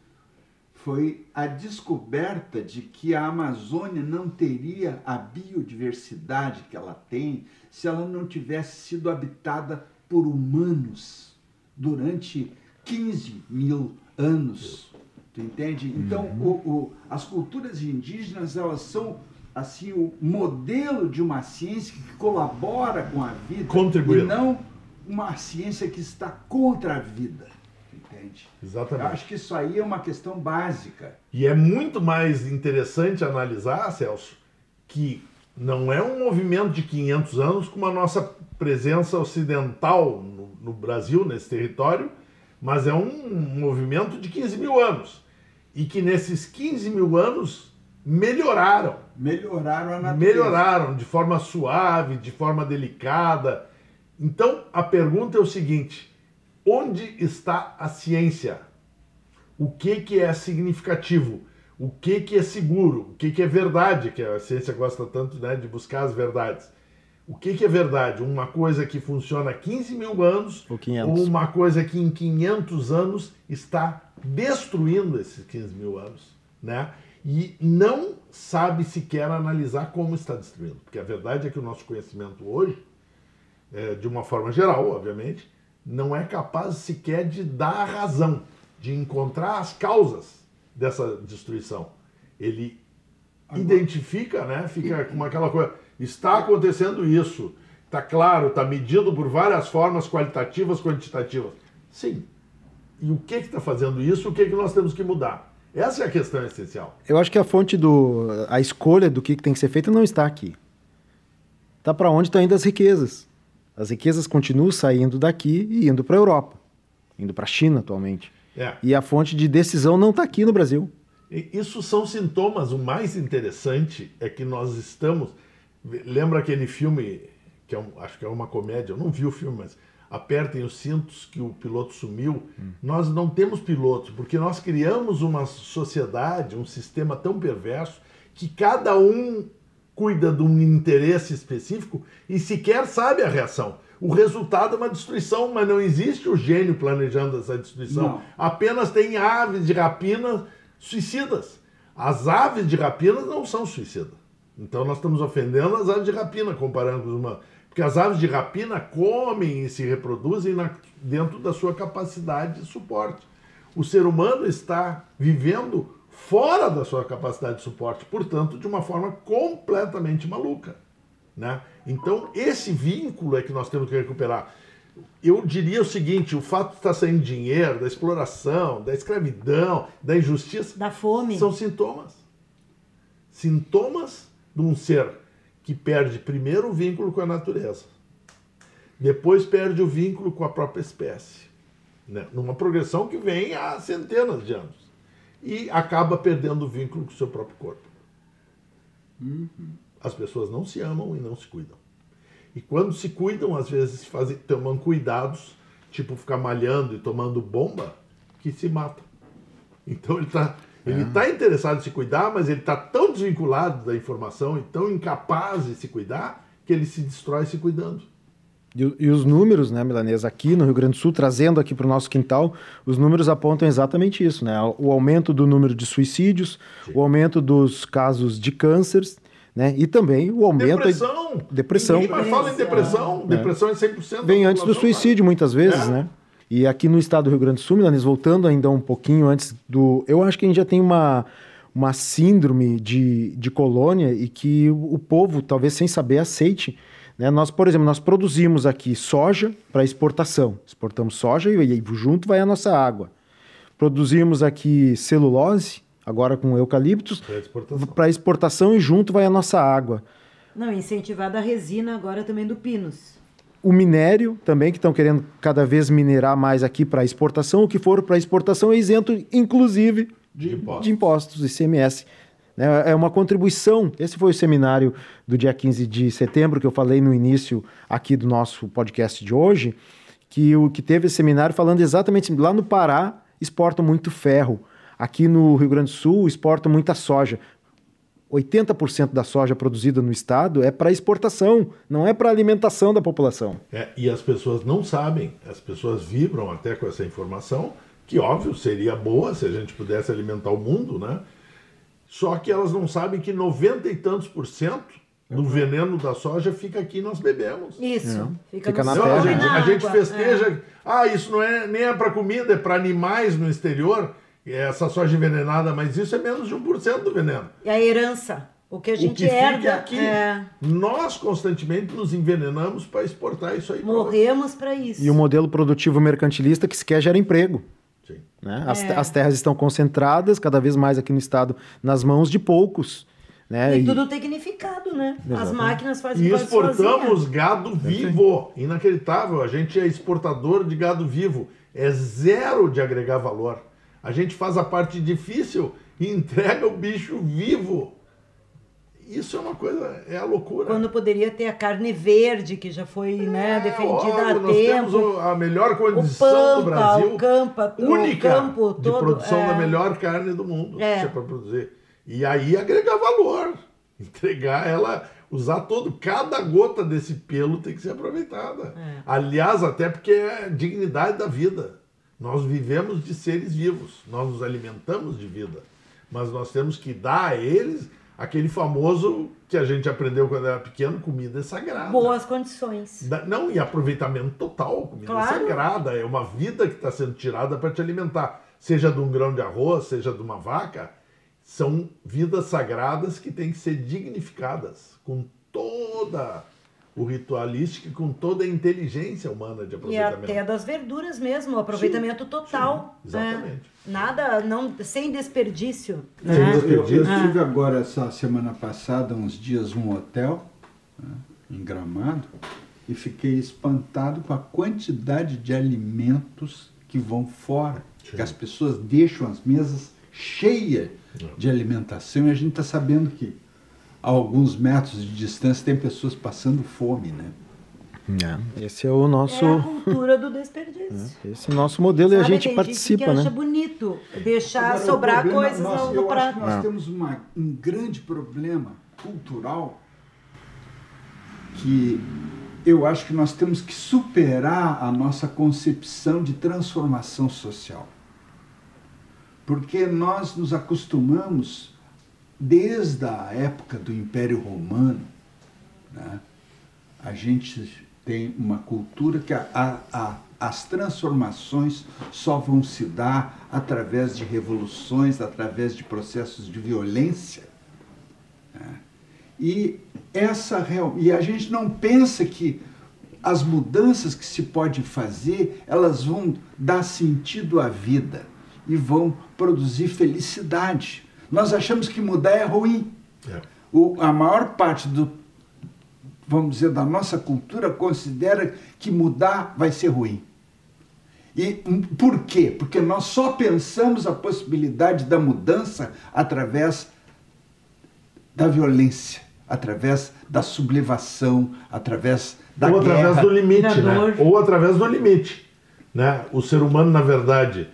foi a descoberta de que a Amazônia não teria a biodiversidade que ela tem se ela não tivesse sido habitada por humanos durante 15 mil anos. Tu entende? Então, o- o- as culturas indígenas elas são assim o modelo de uma ciência que colabora com a vida Contribuindo. e não uma ciência que está contra a vida. Entende? Eu Exatamente. acho que isso aí é uma questão básica. E é muito mais interessante analisar, Celso, que não é um movimento de 500 anos como a nossa presença ocidental no, no Brasil, nesse território, mas é um movimento de 15 mil anos. E que nesses 15 mil anos melhoraram. Melhoraram a natureza. melhoraram de forma suave, de forma delicada. Então a pergunta é o seguinte: onde está a ciência? O que, que é significativo? O que, que é seguro? O que, que é verdade? Que a ciência gosta tanto né, de buscar as verdades. O que, que é verdade? Uma coisa que funciona há 15 mil anos Ou 500. ou uma coisa que em 500 anos está destruindo esses 15 mil anos, né? E não sabe sequer analisar como está destruindo. Porque a verdade é que o nosso conhecimento hoje, é, de uma forma geral, obviamente, não é capaz sequer de dar a razão, de encontrar as causas dessa destruição. Ele identifica, né? Fica com aquela coisa, está acontecendo isso, está claro, está medido por várias formas qualitativas, quantitativas. Sim. E o que está fazendo isso? O que, que nós temos que mudar? Essa é a questão essencial. Eu acho que a fonte do. a escolha do que tem que ser feito não está aqui. Está para onde estão indo as riquezas. As riquezas continuam saindo daqui e indo para a Europa, indo para a China atualmente. É. E a fonte de decisão não está aqui no Brasil. Isso são sintomas. O mais interessante é que nós estamos. Lembra aquele filme, que é um- acho que é uma comédia, eu não vi o filme, mas apertem os cintos que o piloto sumiu. Nós não temos pilotos, porque nós criamos uma sociedade, um sistema tão perverso, que cada um cuida de um interesse específico e sequer sabe a reação. O resultado é uma destruição, mas não existe o gênio planejando essa destruição. Não. Apenas tem aves de rapina suicidas. As aves de rapina não são suicidas. Então nós estamos ofendendo as aves de rapina comparando com os humanos. Porque as aves de rapina comem e se reproduzem na- dentro da sua capacidade de suporte. O ser humano está vivendo fora da sua capacidade de suporte, portanto, de uma forma completamente maluca. Né? Então, esse vínculo é que nós temos que recuperar. eu diria o seguinte: o fato de estar saindo dinheiro, da exploração, da escravidão, da injustiça, da fome, são sintomas. Sintomas de um ser que perde primeiro o vínculo com a natureza, depois perde o vínculo com a própria espécie, né? numa progressão que vem há centenas de anos, e acaba perdendo o vínculo com o seu próprio corpo. Uhum. As pessoas não se amam e não se cuidam. E quando se cuidam, às vezes fazem, tomam cuidados, tipo ficar malhando e tomando bomba, que se matam. Então ele está ele é. tá interessado em se cuidar, mas ele está tão desvinculado da informação e tão incapaz de se cuidar que ele se destrói se cuidando. E, e os números, né, Milanesa, aqui no Rio Grande do Sul, trazendo aqui para o nosso quintal, os números apontam exatamente isso, né? O aumento do número de suicídios, Sim. o aumento dos casos de cânceres, né? E também o aumento. Depressão! Depressão. Ninguém mais fala em depressão. É. Depressão é 100%. Vem antes do suicídio, muitas vezes, é. né? E aqui no estado do Rio Grande do Sul, Milanes, voltando ainda um pouquinho antes do. Eu acho que a gente já tem uma, uma síndrome de, de colônia e que o, povo, talvez sem saber, aceite. Né? Nós, por exemplo, nós produzimos aqui soja para exportação. Exportamos soja e, e junto vai a nossa água. Produzimos aqui celulose agora com eucaliptos, para exportação. exportação e junto vai a nossa água. Não, incentivada a resina agora também do Pinos. O minério também, que estão querendo cada vez minerar mais aqui para exportação. O que for para exportação é isento, inclusive, de impostos, de impostos ICMS. Né? É uma contribuição. Esse foi o seminário do dia 15 de setembro, que eu falei no início aqui do nosso podcast de hoje, que o que teve esse seminário falando exatamente lá no Pará, exportam muito ferro Aqui no Rio Grande do Sul exporta muita soja. 80% da soja produzida no estado é para exportação, não é para alimentação da população. É, e as pessoas não sabem, as pessoas vibram até com essa informação, que óbvio seria boa se a gente pudesse alimentar o mundo, né? Só que elas não sabem que 90 e tantos por cento do uhum. veneno da soja fica aqui e nós bebemos. Isso, é. fica, fica na terra. A gente, a gente festeja, é. ah, isso não é nem é para comida, é para animais no exterior essa soja envenenada, mas isso é menos de 1% do veneno. E a herança, o que a gente o que herda. aqui, é... Nós constantemente nos envenenamos para exportar isso aí. Morremos para isso. E o modelo produtivo mercantilista que se quer gera emprego. Sim. Né? As, é. as terras estão concentradas, cada vez mais aqui no estado, nas mãos de poucos. Né? E, e, tudo tecnificado, né? Exatamente. As máquinas fazem E exportamos gado vivo. Inacreditável. A gente é exportador de gado vivo. É zero de agregar valor. A gente faz a parte difícil e entrega o bicho vivo. Isso é uma coisa, é a loucura. Quando poderia ter a carne verde, que já foi é, né, defendida óbvio, há nós tempo. Temos a melhor condição pampa, do Brasil. O campa, única o campo de produção é. da melhor carne do mundo. É. para produzir. E aí agregar valor. [laughs] Entregar ela, usar todo, cada gota desse pelo tem que ser aproveitada. É. Aliás, até porque é dignidade da vida. Nós vivemos de seres vivos, nós nos alimentamos de vida, mas nós temos que dar a eles aquele famoso que a gente aprendeu quando era pequeno, comida é sagrada. Boas condições. Não, e aproveitamento total. Comida é claro. é sagrada, é uma vida que está sendo tirada para te alimentar. Seja de um grão de arroz, seja de uma vaca, são vidas sagradas que têm que ser dignificadas com toda o ritualístico com toda a inteligência humana de aproveitamento. E até das verduras mesmo, o aproveitamento sim, total. Sim, exatamente. É, nada, não, sem desperdício. Sem né? desperdício. Eu, eu tive agora, essa semana passada, uns dias num hotel, né, em Gramado, e fiquei espantado com a quantidade de alimentos que vão fora. Sim. Que as pessoas deixam as mesas cheias de alimentação e a gente está sabendo que a alguns metros de distância tem pessoas passando fome, né? É, esse é o nosso. É a cultura do desperdício. É, esse é o nosso modelo Sabe, e a gente tem participa, gente que né? acha bonito deixar Agora, sobrar problema, coisas nós, no, eu prato. Acho que nós temos uma, um grande problema cultural que eu acho que nós temos que superar a nossa concepção de transformação social. Porque nós nos acostumamos desde a época do Império Romano, né, a gente tem uma cultura que a, a, a, as transformações só vão se dar através de revoluções, através de processos de violência. Né? E, essa, e a gente não pensa que as mudanças que se pode fazer, elas vão dar sentido à vida e vão produzir felicidade. Nós achamos que mudar é ruim. É. O, a maior parte do, vamos dizer, da nossa cultura considera que mudar vai ser ruim. E por quê? Porque nós só pensamos a possibilidade da mudança através da violência, através da sublevação, através da Ou guerra. através do limite, né? Ou através do limite. Né? O ser humano, na verdade,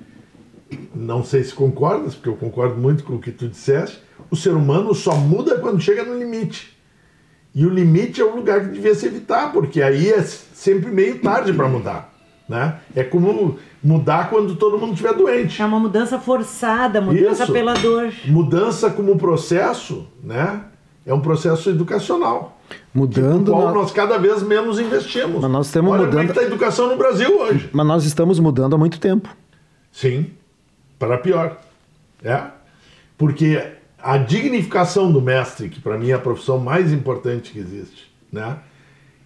não sei se concordas, porque eu concordo muito com o que tu disseste, o ser humano só muda quando chega no limite. E o limite é o lugar que devia se evitar, porque aí é sempre meio tarde para mudar. Né? É como mudar quando todo mundo estiver doente. É uma mudança forçada, mudança Isso. pela dor. Mudança como processo, né? É um processo educacional. Mudando. Qual nós cada vez menos investimos. Mas nós estamos Olha mudando. Como é está a educação no Brasil hoje? Mas nós estamos mudando há muito tempo. Sim, para pior. É? Porque a dignificação do mestre, que para mim é a profissão mais importante que existe, né?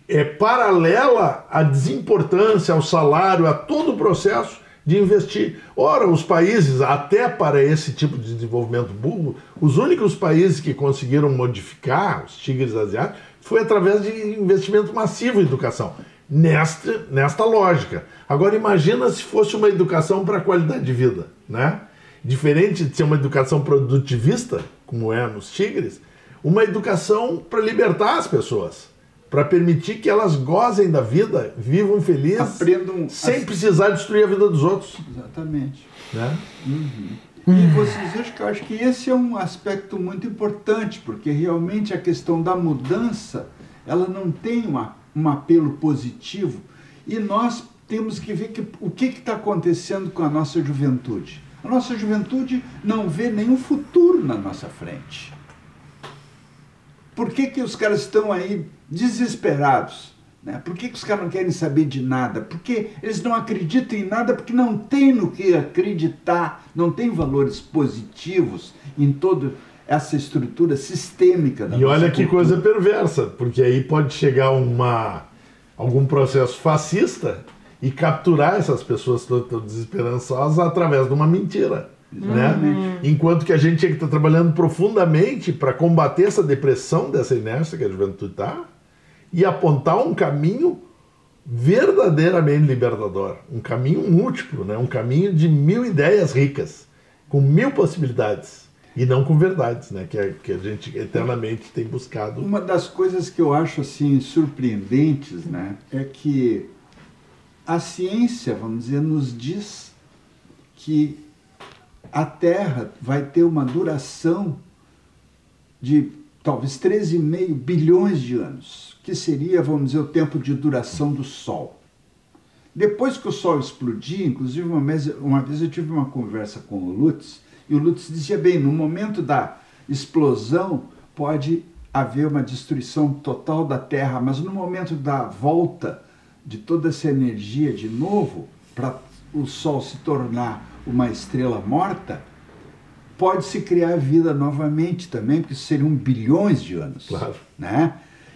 é paralela à desimportância, ao salário, a todo o processo de investir. Ora, os países, até para esse tipo de desenvolvimento burro, os únicos países que conseguiram modificar os tigres asiáticos foi através de investimento massivo em educação. Nesta, nesta lógica. Agora imagina se fosse uma educação para a qualidade de vida, né? Diferente de ser uma educação produtivista, como é nos tigres, uma educação para libertar as pessoas para permitir que elas gozem da vida, vivam felizes, aprendam sem precisar destruir a vida dos outros. Exatamente. Né? Uhum. E vocês acham que eu acho que esse é um aspecto muito importante, porque realmente a questão da mudança, ela não tem uma, um apelo positivo, e nós temos que ver que, o que está acontecendo com a nossa juventude. A nossa juventude não vê nenhum futuro na nossa frente. Por que, que os caras estão aí desesperados? Né? Por que, que os caras não querem saber de nada? Porque eles não acreditam em nada, porque não tem no que acreditar, não tem valores positivos em toda essa estrutura sistêmica da E olha que coisa perversa, porque aí pode chegar uma, algum processo fascista e capturar essas pessoas todas desesperançosas através de uma mentira. Né? Enquanto que a gente tinha que estar trabalhando profundamente para combater essa depressão, dessa inércia que a juventude está, e apontar um caminho verdadeiramente libertador, um caminho múltiplo, né? um caminho de mil ideias ricas, com mil possibilidades. E não com verdades, né? Que, é, que a gente eternamente tem buscado. Uma das coisas que eu acho assim surpreendentes, né, é que a ciência, vamos dizer, nos diz que a Terra vai ter uma duração de talvez 13,5 bilhões de anos, que seria, vamos dizer, o tempo de duração do Sol. Depois que o Sol explodir, inclusive uma vez, uma vez eu tive uma conversa com o Lutz, e o Lutz dizia bem, no momento da explosão pode haver uma destruição total da Terra, mas no momento da volta de toda essa energia de novo, para o Sol se tornar uma estrela morta, pode se criar vida novamente também, porque seriam bilhões de anos. Claro. Né?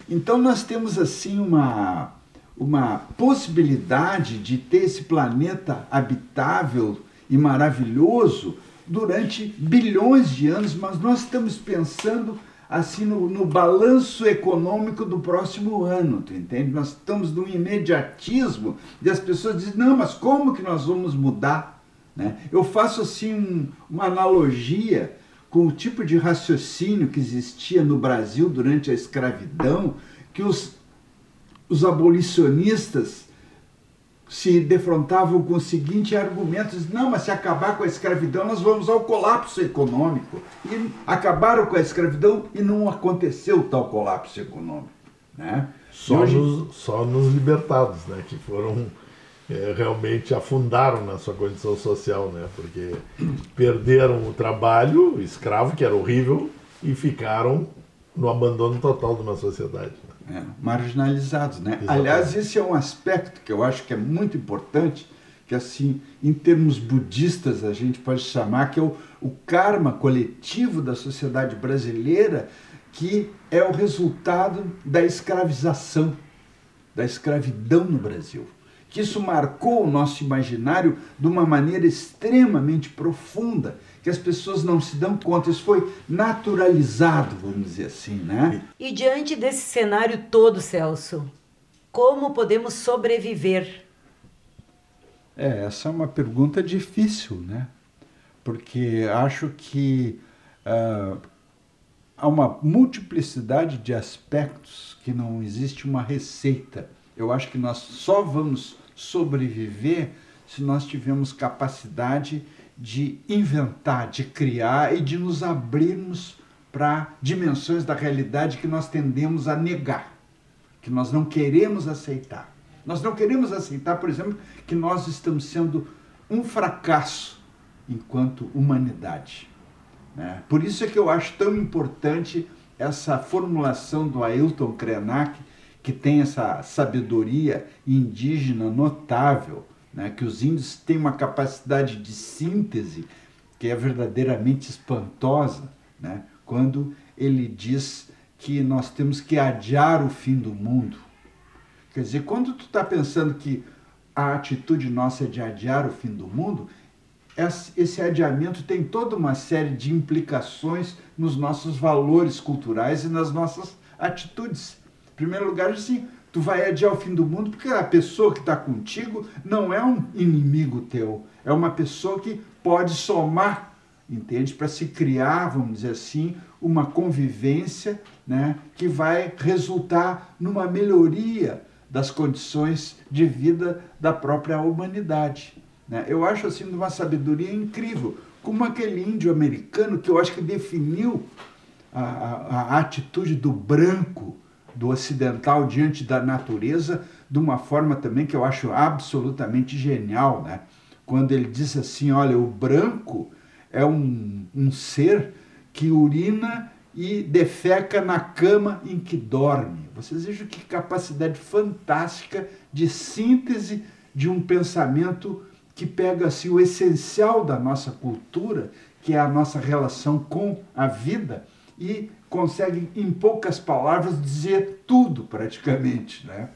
Então nós temos assim uma, uma possibilidade de ter esse planeta habitável e maravilhoso durante bilhões de anos, mas nós estamos pensando assim no, no balanço econômico do próximo ano, tu entende? Nós estamos num imediatismo e as pessoas dizem, não, mas como que nós vamos mudar? Né? Eu faço assim um, uma analogia com o tipo de raciocínio que existia no Brasil durante a escravidão, que os, os abolicionistas se defrontavam com o seguinte argumento: não, mas se acabar com a escravidão, nós vamos ao colapso econômico. E acabaram com a escravidão e não aconteceu tal colapso econômico. Né? Só, hoje... nos, só nos libertados, né? que foram é, realmente afundaram na sua condição social, né? Porque perderam o trabalho escravo, que era horrível, e ficaram no abandono total de uma sociedade. É, marginalizados, né? Exatamente. Aliás, esse é um aspecto que eu acho que é muito importante, que assim, em termos budistas, a gente pode chamar que é o, o karma coletivo da sociedade brasileira, que é o resultado da escravização da escravidão no Brasil. Que isso marcou o nosso imaginário de uma maneira extremamente profunda, que as pessoas não se dão conta. Isso foi naturalizado, vamos dizer assim, né? E diante desse cenário todo, Celso, como podemos sobreviver? É, essa é uma pergunta difícil, né? Porque acho que uh, há uma multiplicidade de aspectos que não existe uma receita. Eu acho que nós só vamos sobreviver se nós tivermos capacidade de inventar, de criar e de nos abrirmos para dimensões da realidade que nós tendemos a negar, que nós não queremos aceitar. Nós não queremos aceitar, por exemplo, que nós estamos sendo um fracasso enquanto humanidade. Né? Por isso é que eu acho tão importante essa formulação do Ailton Krenak, que tem essa sabedoria indígena notável, né? que os índios têm uma capacidade de síntese que é verdadeiramente espantosa, né? quando ele diz que nós temos que adiar o fim do mundo. Quer dizer, quando tu está pensando que a atitude nossa é de adiar o fim do mundo, esse adiamento tem toda uma série de implicações nos nossos valores culturais e nas nossas atitudes. Em primeiro lugar, assim, tu vai adiar o fim do mundo porque a pessoa que está contigo não é um inimigo teu, é uma pessoa que pode somar, entende? Para se criar, vamos dizer assim, uma convivência né, que vai resultar numa melhoria das condições de vida da própria humanidade. Né? Eu acho assim uma sabedoria incrível, como aquele índio americano que eu acho que definiu a, a, a atitude do branco, do ocidental diante da natureza, de uma forma também que eu acho absolutamente genial, né? Quando ele diz assim, olha, o branco é um, um ser que urina e defeca na cama em que dorme. Vocês vejam que capacidade fantástica de síntese de um pensamento que pega assim o essencial da nossa cultura, que é a nossa relação com a vida, e consegue em poucas palavras dizer tudo praticamente, né?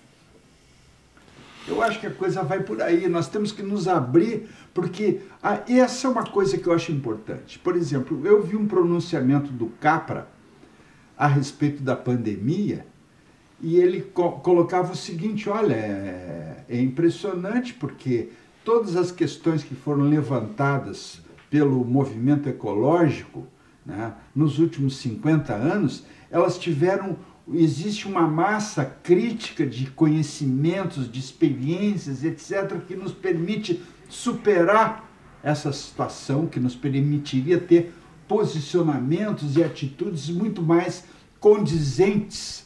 Eu acho que a coisa vai por aí. Nós temos que nos abrir, porque essa é uma coisa que eu acho importante. Por exemplo, eu vi um pronunciamento do Capra a respeito da pandemia e ele co colocava o seguinte: olha, é, é impressionante porque todas as questões que foram levantadas pelo movimento ecológico né, nos últimos 50 anos, elas tiveram. Existe uma massa crítica de conhecimentos, de experiências, etc., que nos permite superar essa situação, que nos permitiria ter posicionamentos e atitudes muito mais condizentes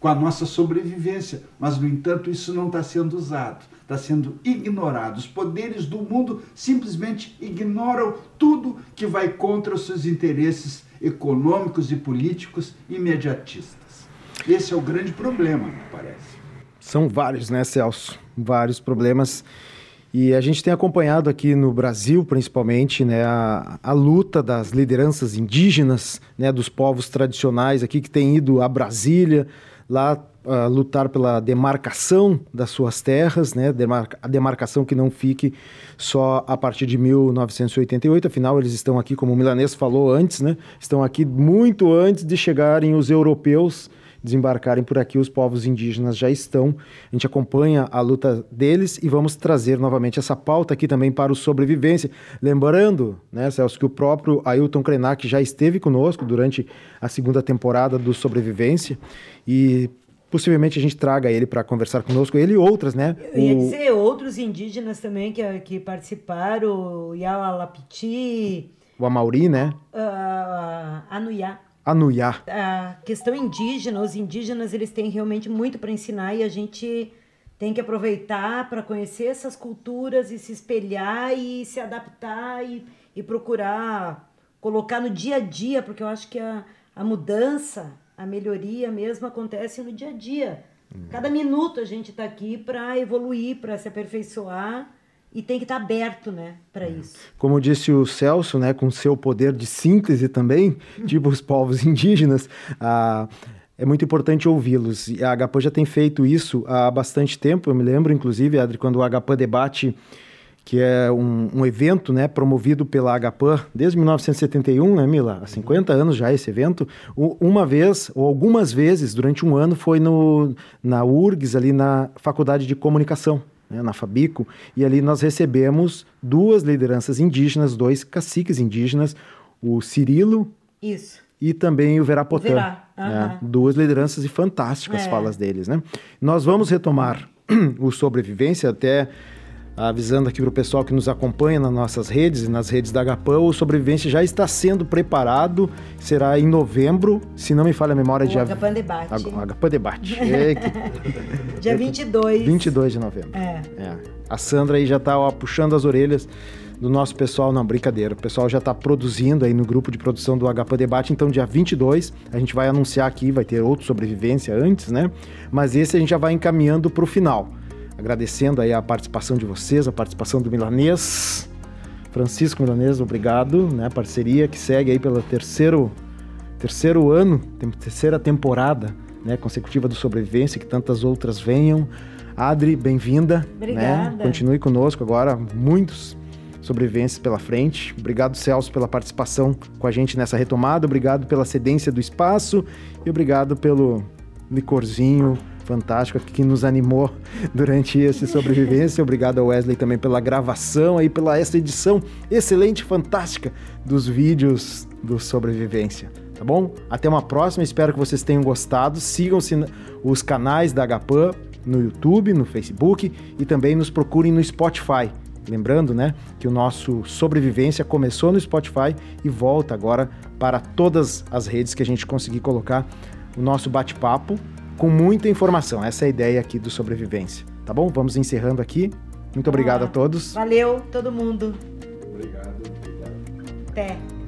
com a nossa sobrevivência. Mas, no entanto, isso não está sendo usado está sendo ignorado. Os poderes do mundo simplesmente ignoram tudo que vai contra os seus interesses econômicos e políticos imediatistas. Esse é o grande problema, me parece. São vários, né, Celso? Vários problemas. E a gente tem acompanhado aqui no Brasil, principalmente, né, a, a luta das lideranças indígenas, né, dos povos tradicionais aqui que têm ido a Brasília, lá uh, lutar pela demarcação das suas terras, né? Demarca a demarcação que não fique só a partir de 1988, afinal eles estão aqui, como o Milanês falou antes, né? Estão aqui muito antes de chegarem os europeus desembarcarem por aqui, os povos indígenas já estão. A gente acompanha a luta deles e vamos trazer novamente essa pauta aqui também para o Sobrevivência. Lembrando, né, Celso, que o próprio Ailton Krenak já esteve conosco durante a segunda temporada do Sobrevivência e possivelmente a gente traga ele para conversar conosco, ele e outras, né? Eu ia dizer outros indígenas também que, que participaram, o Yawalapiti... O Amauri, né? Uh, Anuyá. Anuyá. A questão indígena, os indígenas, eles têm realmente muito para ensinar e a gente tem que aproveitar para conhecer essas culturas e se espelhar e se adaptar e, e procurar colocar no dia a dia, porque eu acho que a, a mudança a melhoria mesmo acontece no dia a dia. Cada minuto a gente está aqui para evoluir, para se aperfeiçoar e tem que estar tá aberto, né, para é. isso. Como disse o Celso, né, com seu poder de síntese também, [laughs] tipo os povos indígenas, a é muito importante ouvi-los. E a HPAN já tem feito isso há bastante tempo. Eu me lembro, inclusive, Adri, quando o HPAN Debate, que é um, um evento né, promovido pela HPAN desde 1971, né, Mila? Há 50 anos já esse evento. Uma vez, ou algumas vezes, durante um ano, foi no, na URGS, ali na Faculdade de Comunicação. Né, na Fabico, e ali nós recebemos duas lideranças indígenas, dois caciques indígenas, o Cirilo Isso. e também o Verapotã. Verá, né? aham. Duas lideranças e fantásticas É. falas deles. Né? Nós vamos retomar [clears throat] o Sobrevivência, até avisando aqui para o pessoal que nos acompanha nas nossas redes e nas redes da HPAN, o Sobrevivência já está sendo preparado, será em novembro, se não me falha a memória, O dia... HPAN Debate. A- O HPAN Debate. [laughs] É, que- Dia 22. 22 de novembro. É. É. A Sandra aí já tá ó, puxando as orelhas do nosso pessoal, não, brincadeira. O pessoal já está produzindo aí no grupo de produção do HP Debate, então dia 22 a gente vai anunciar aqui, vai ter outro sobrevivência antes, né? Mas esse a gente já vai encaminhando para o final. Agradecendo aí a participação de vocês, a participação do Milanês. Francisco Milanês, obrigado, né? Parceria que segue aí pelo terceiro, terceiro ano, terceira temporada, né? Consecutiva do Sobrevivência, que tantas outras venham. Adri, bem-vinda. Né? Obrigada. Continue conosco agora, muitos sobrevivências pela frente. Obrigado, Celso, pela participação com a gente nessa retomada. Obrigado pela cedência do espaço e obrigado pelo licorzinho fantástico que nos animou [laughs] durante esse sobrevivência. Obrigado ao Wesley também pela gravação aí, pela essa edição excelente, fantástica dos vídeos do sobrevivência. Tá bom? Até uma próxima, espero que vocês tenham gostado. Sigam-se os canais da HPAN no YouTube, no Facebook e também nos procurem no Spotify. Lembrando, né, que o nosso Sobrevivência começou no Spotify e volta agora para todas as redes que a gente conseguir colocar o nosso bate-papo com muita informação. Essa é a ideia aqui do Sobrevivência, tá bom? Vamos encerrando aqui. Muito obrigado a todos. Valeu, todo mundo. Obrigado, obrigado. Até.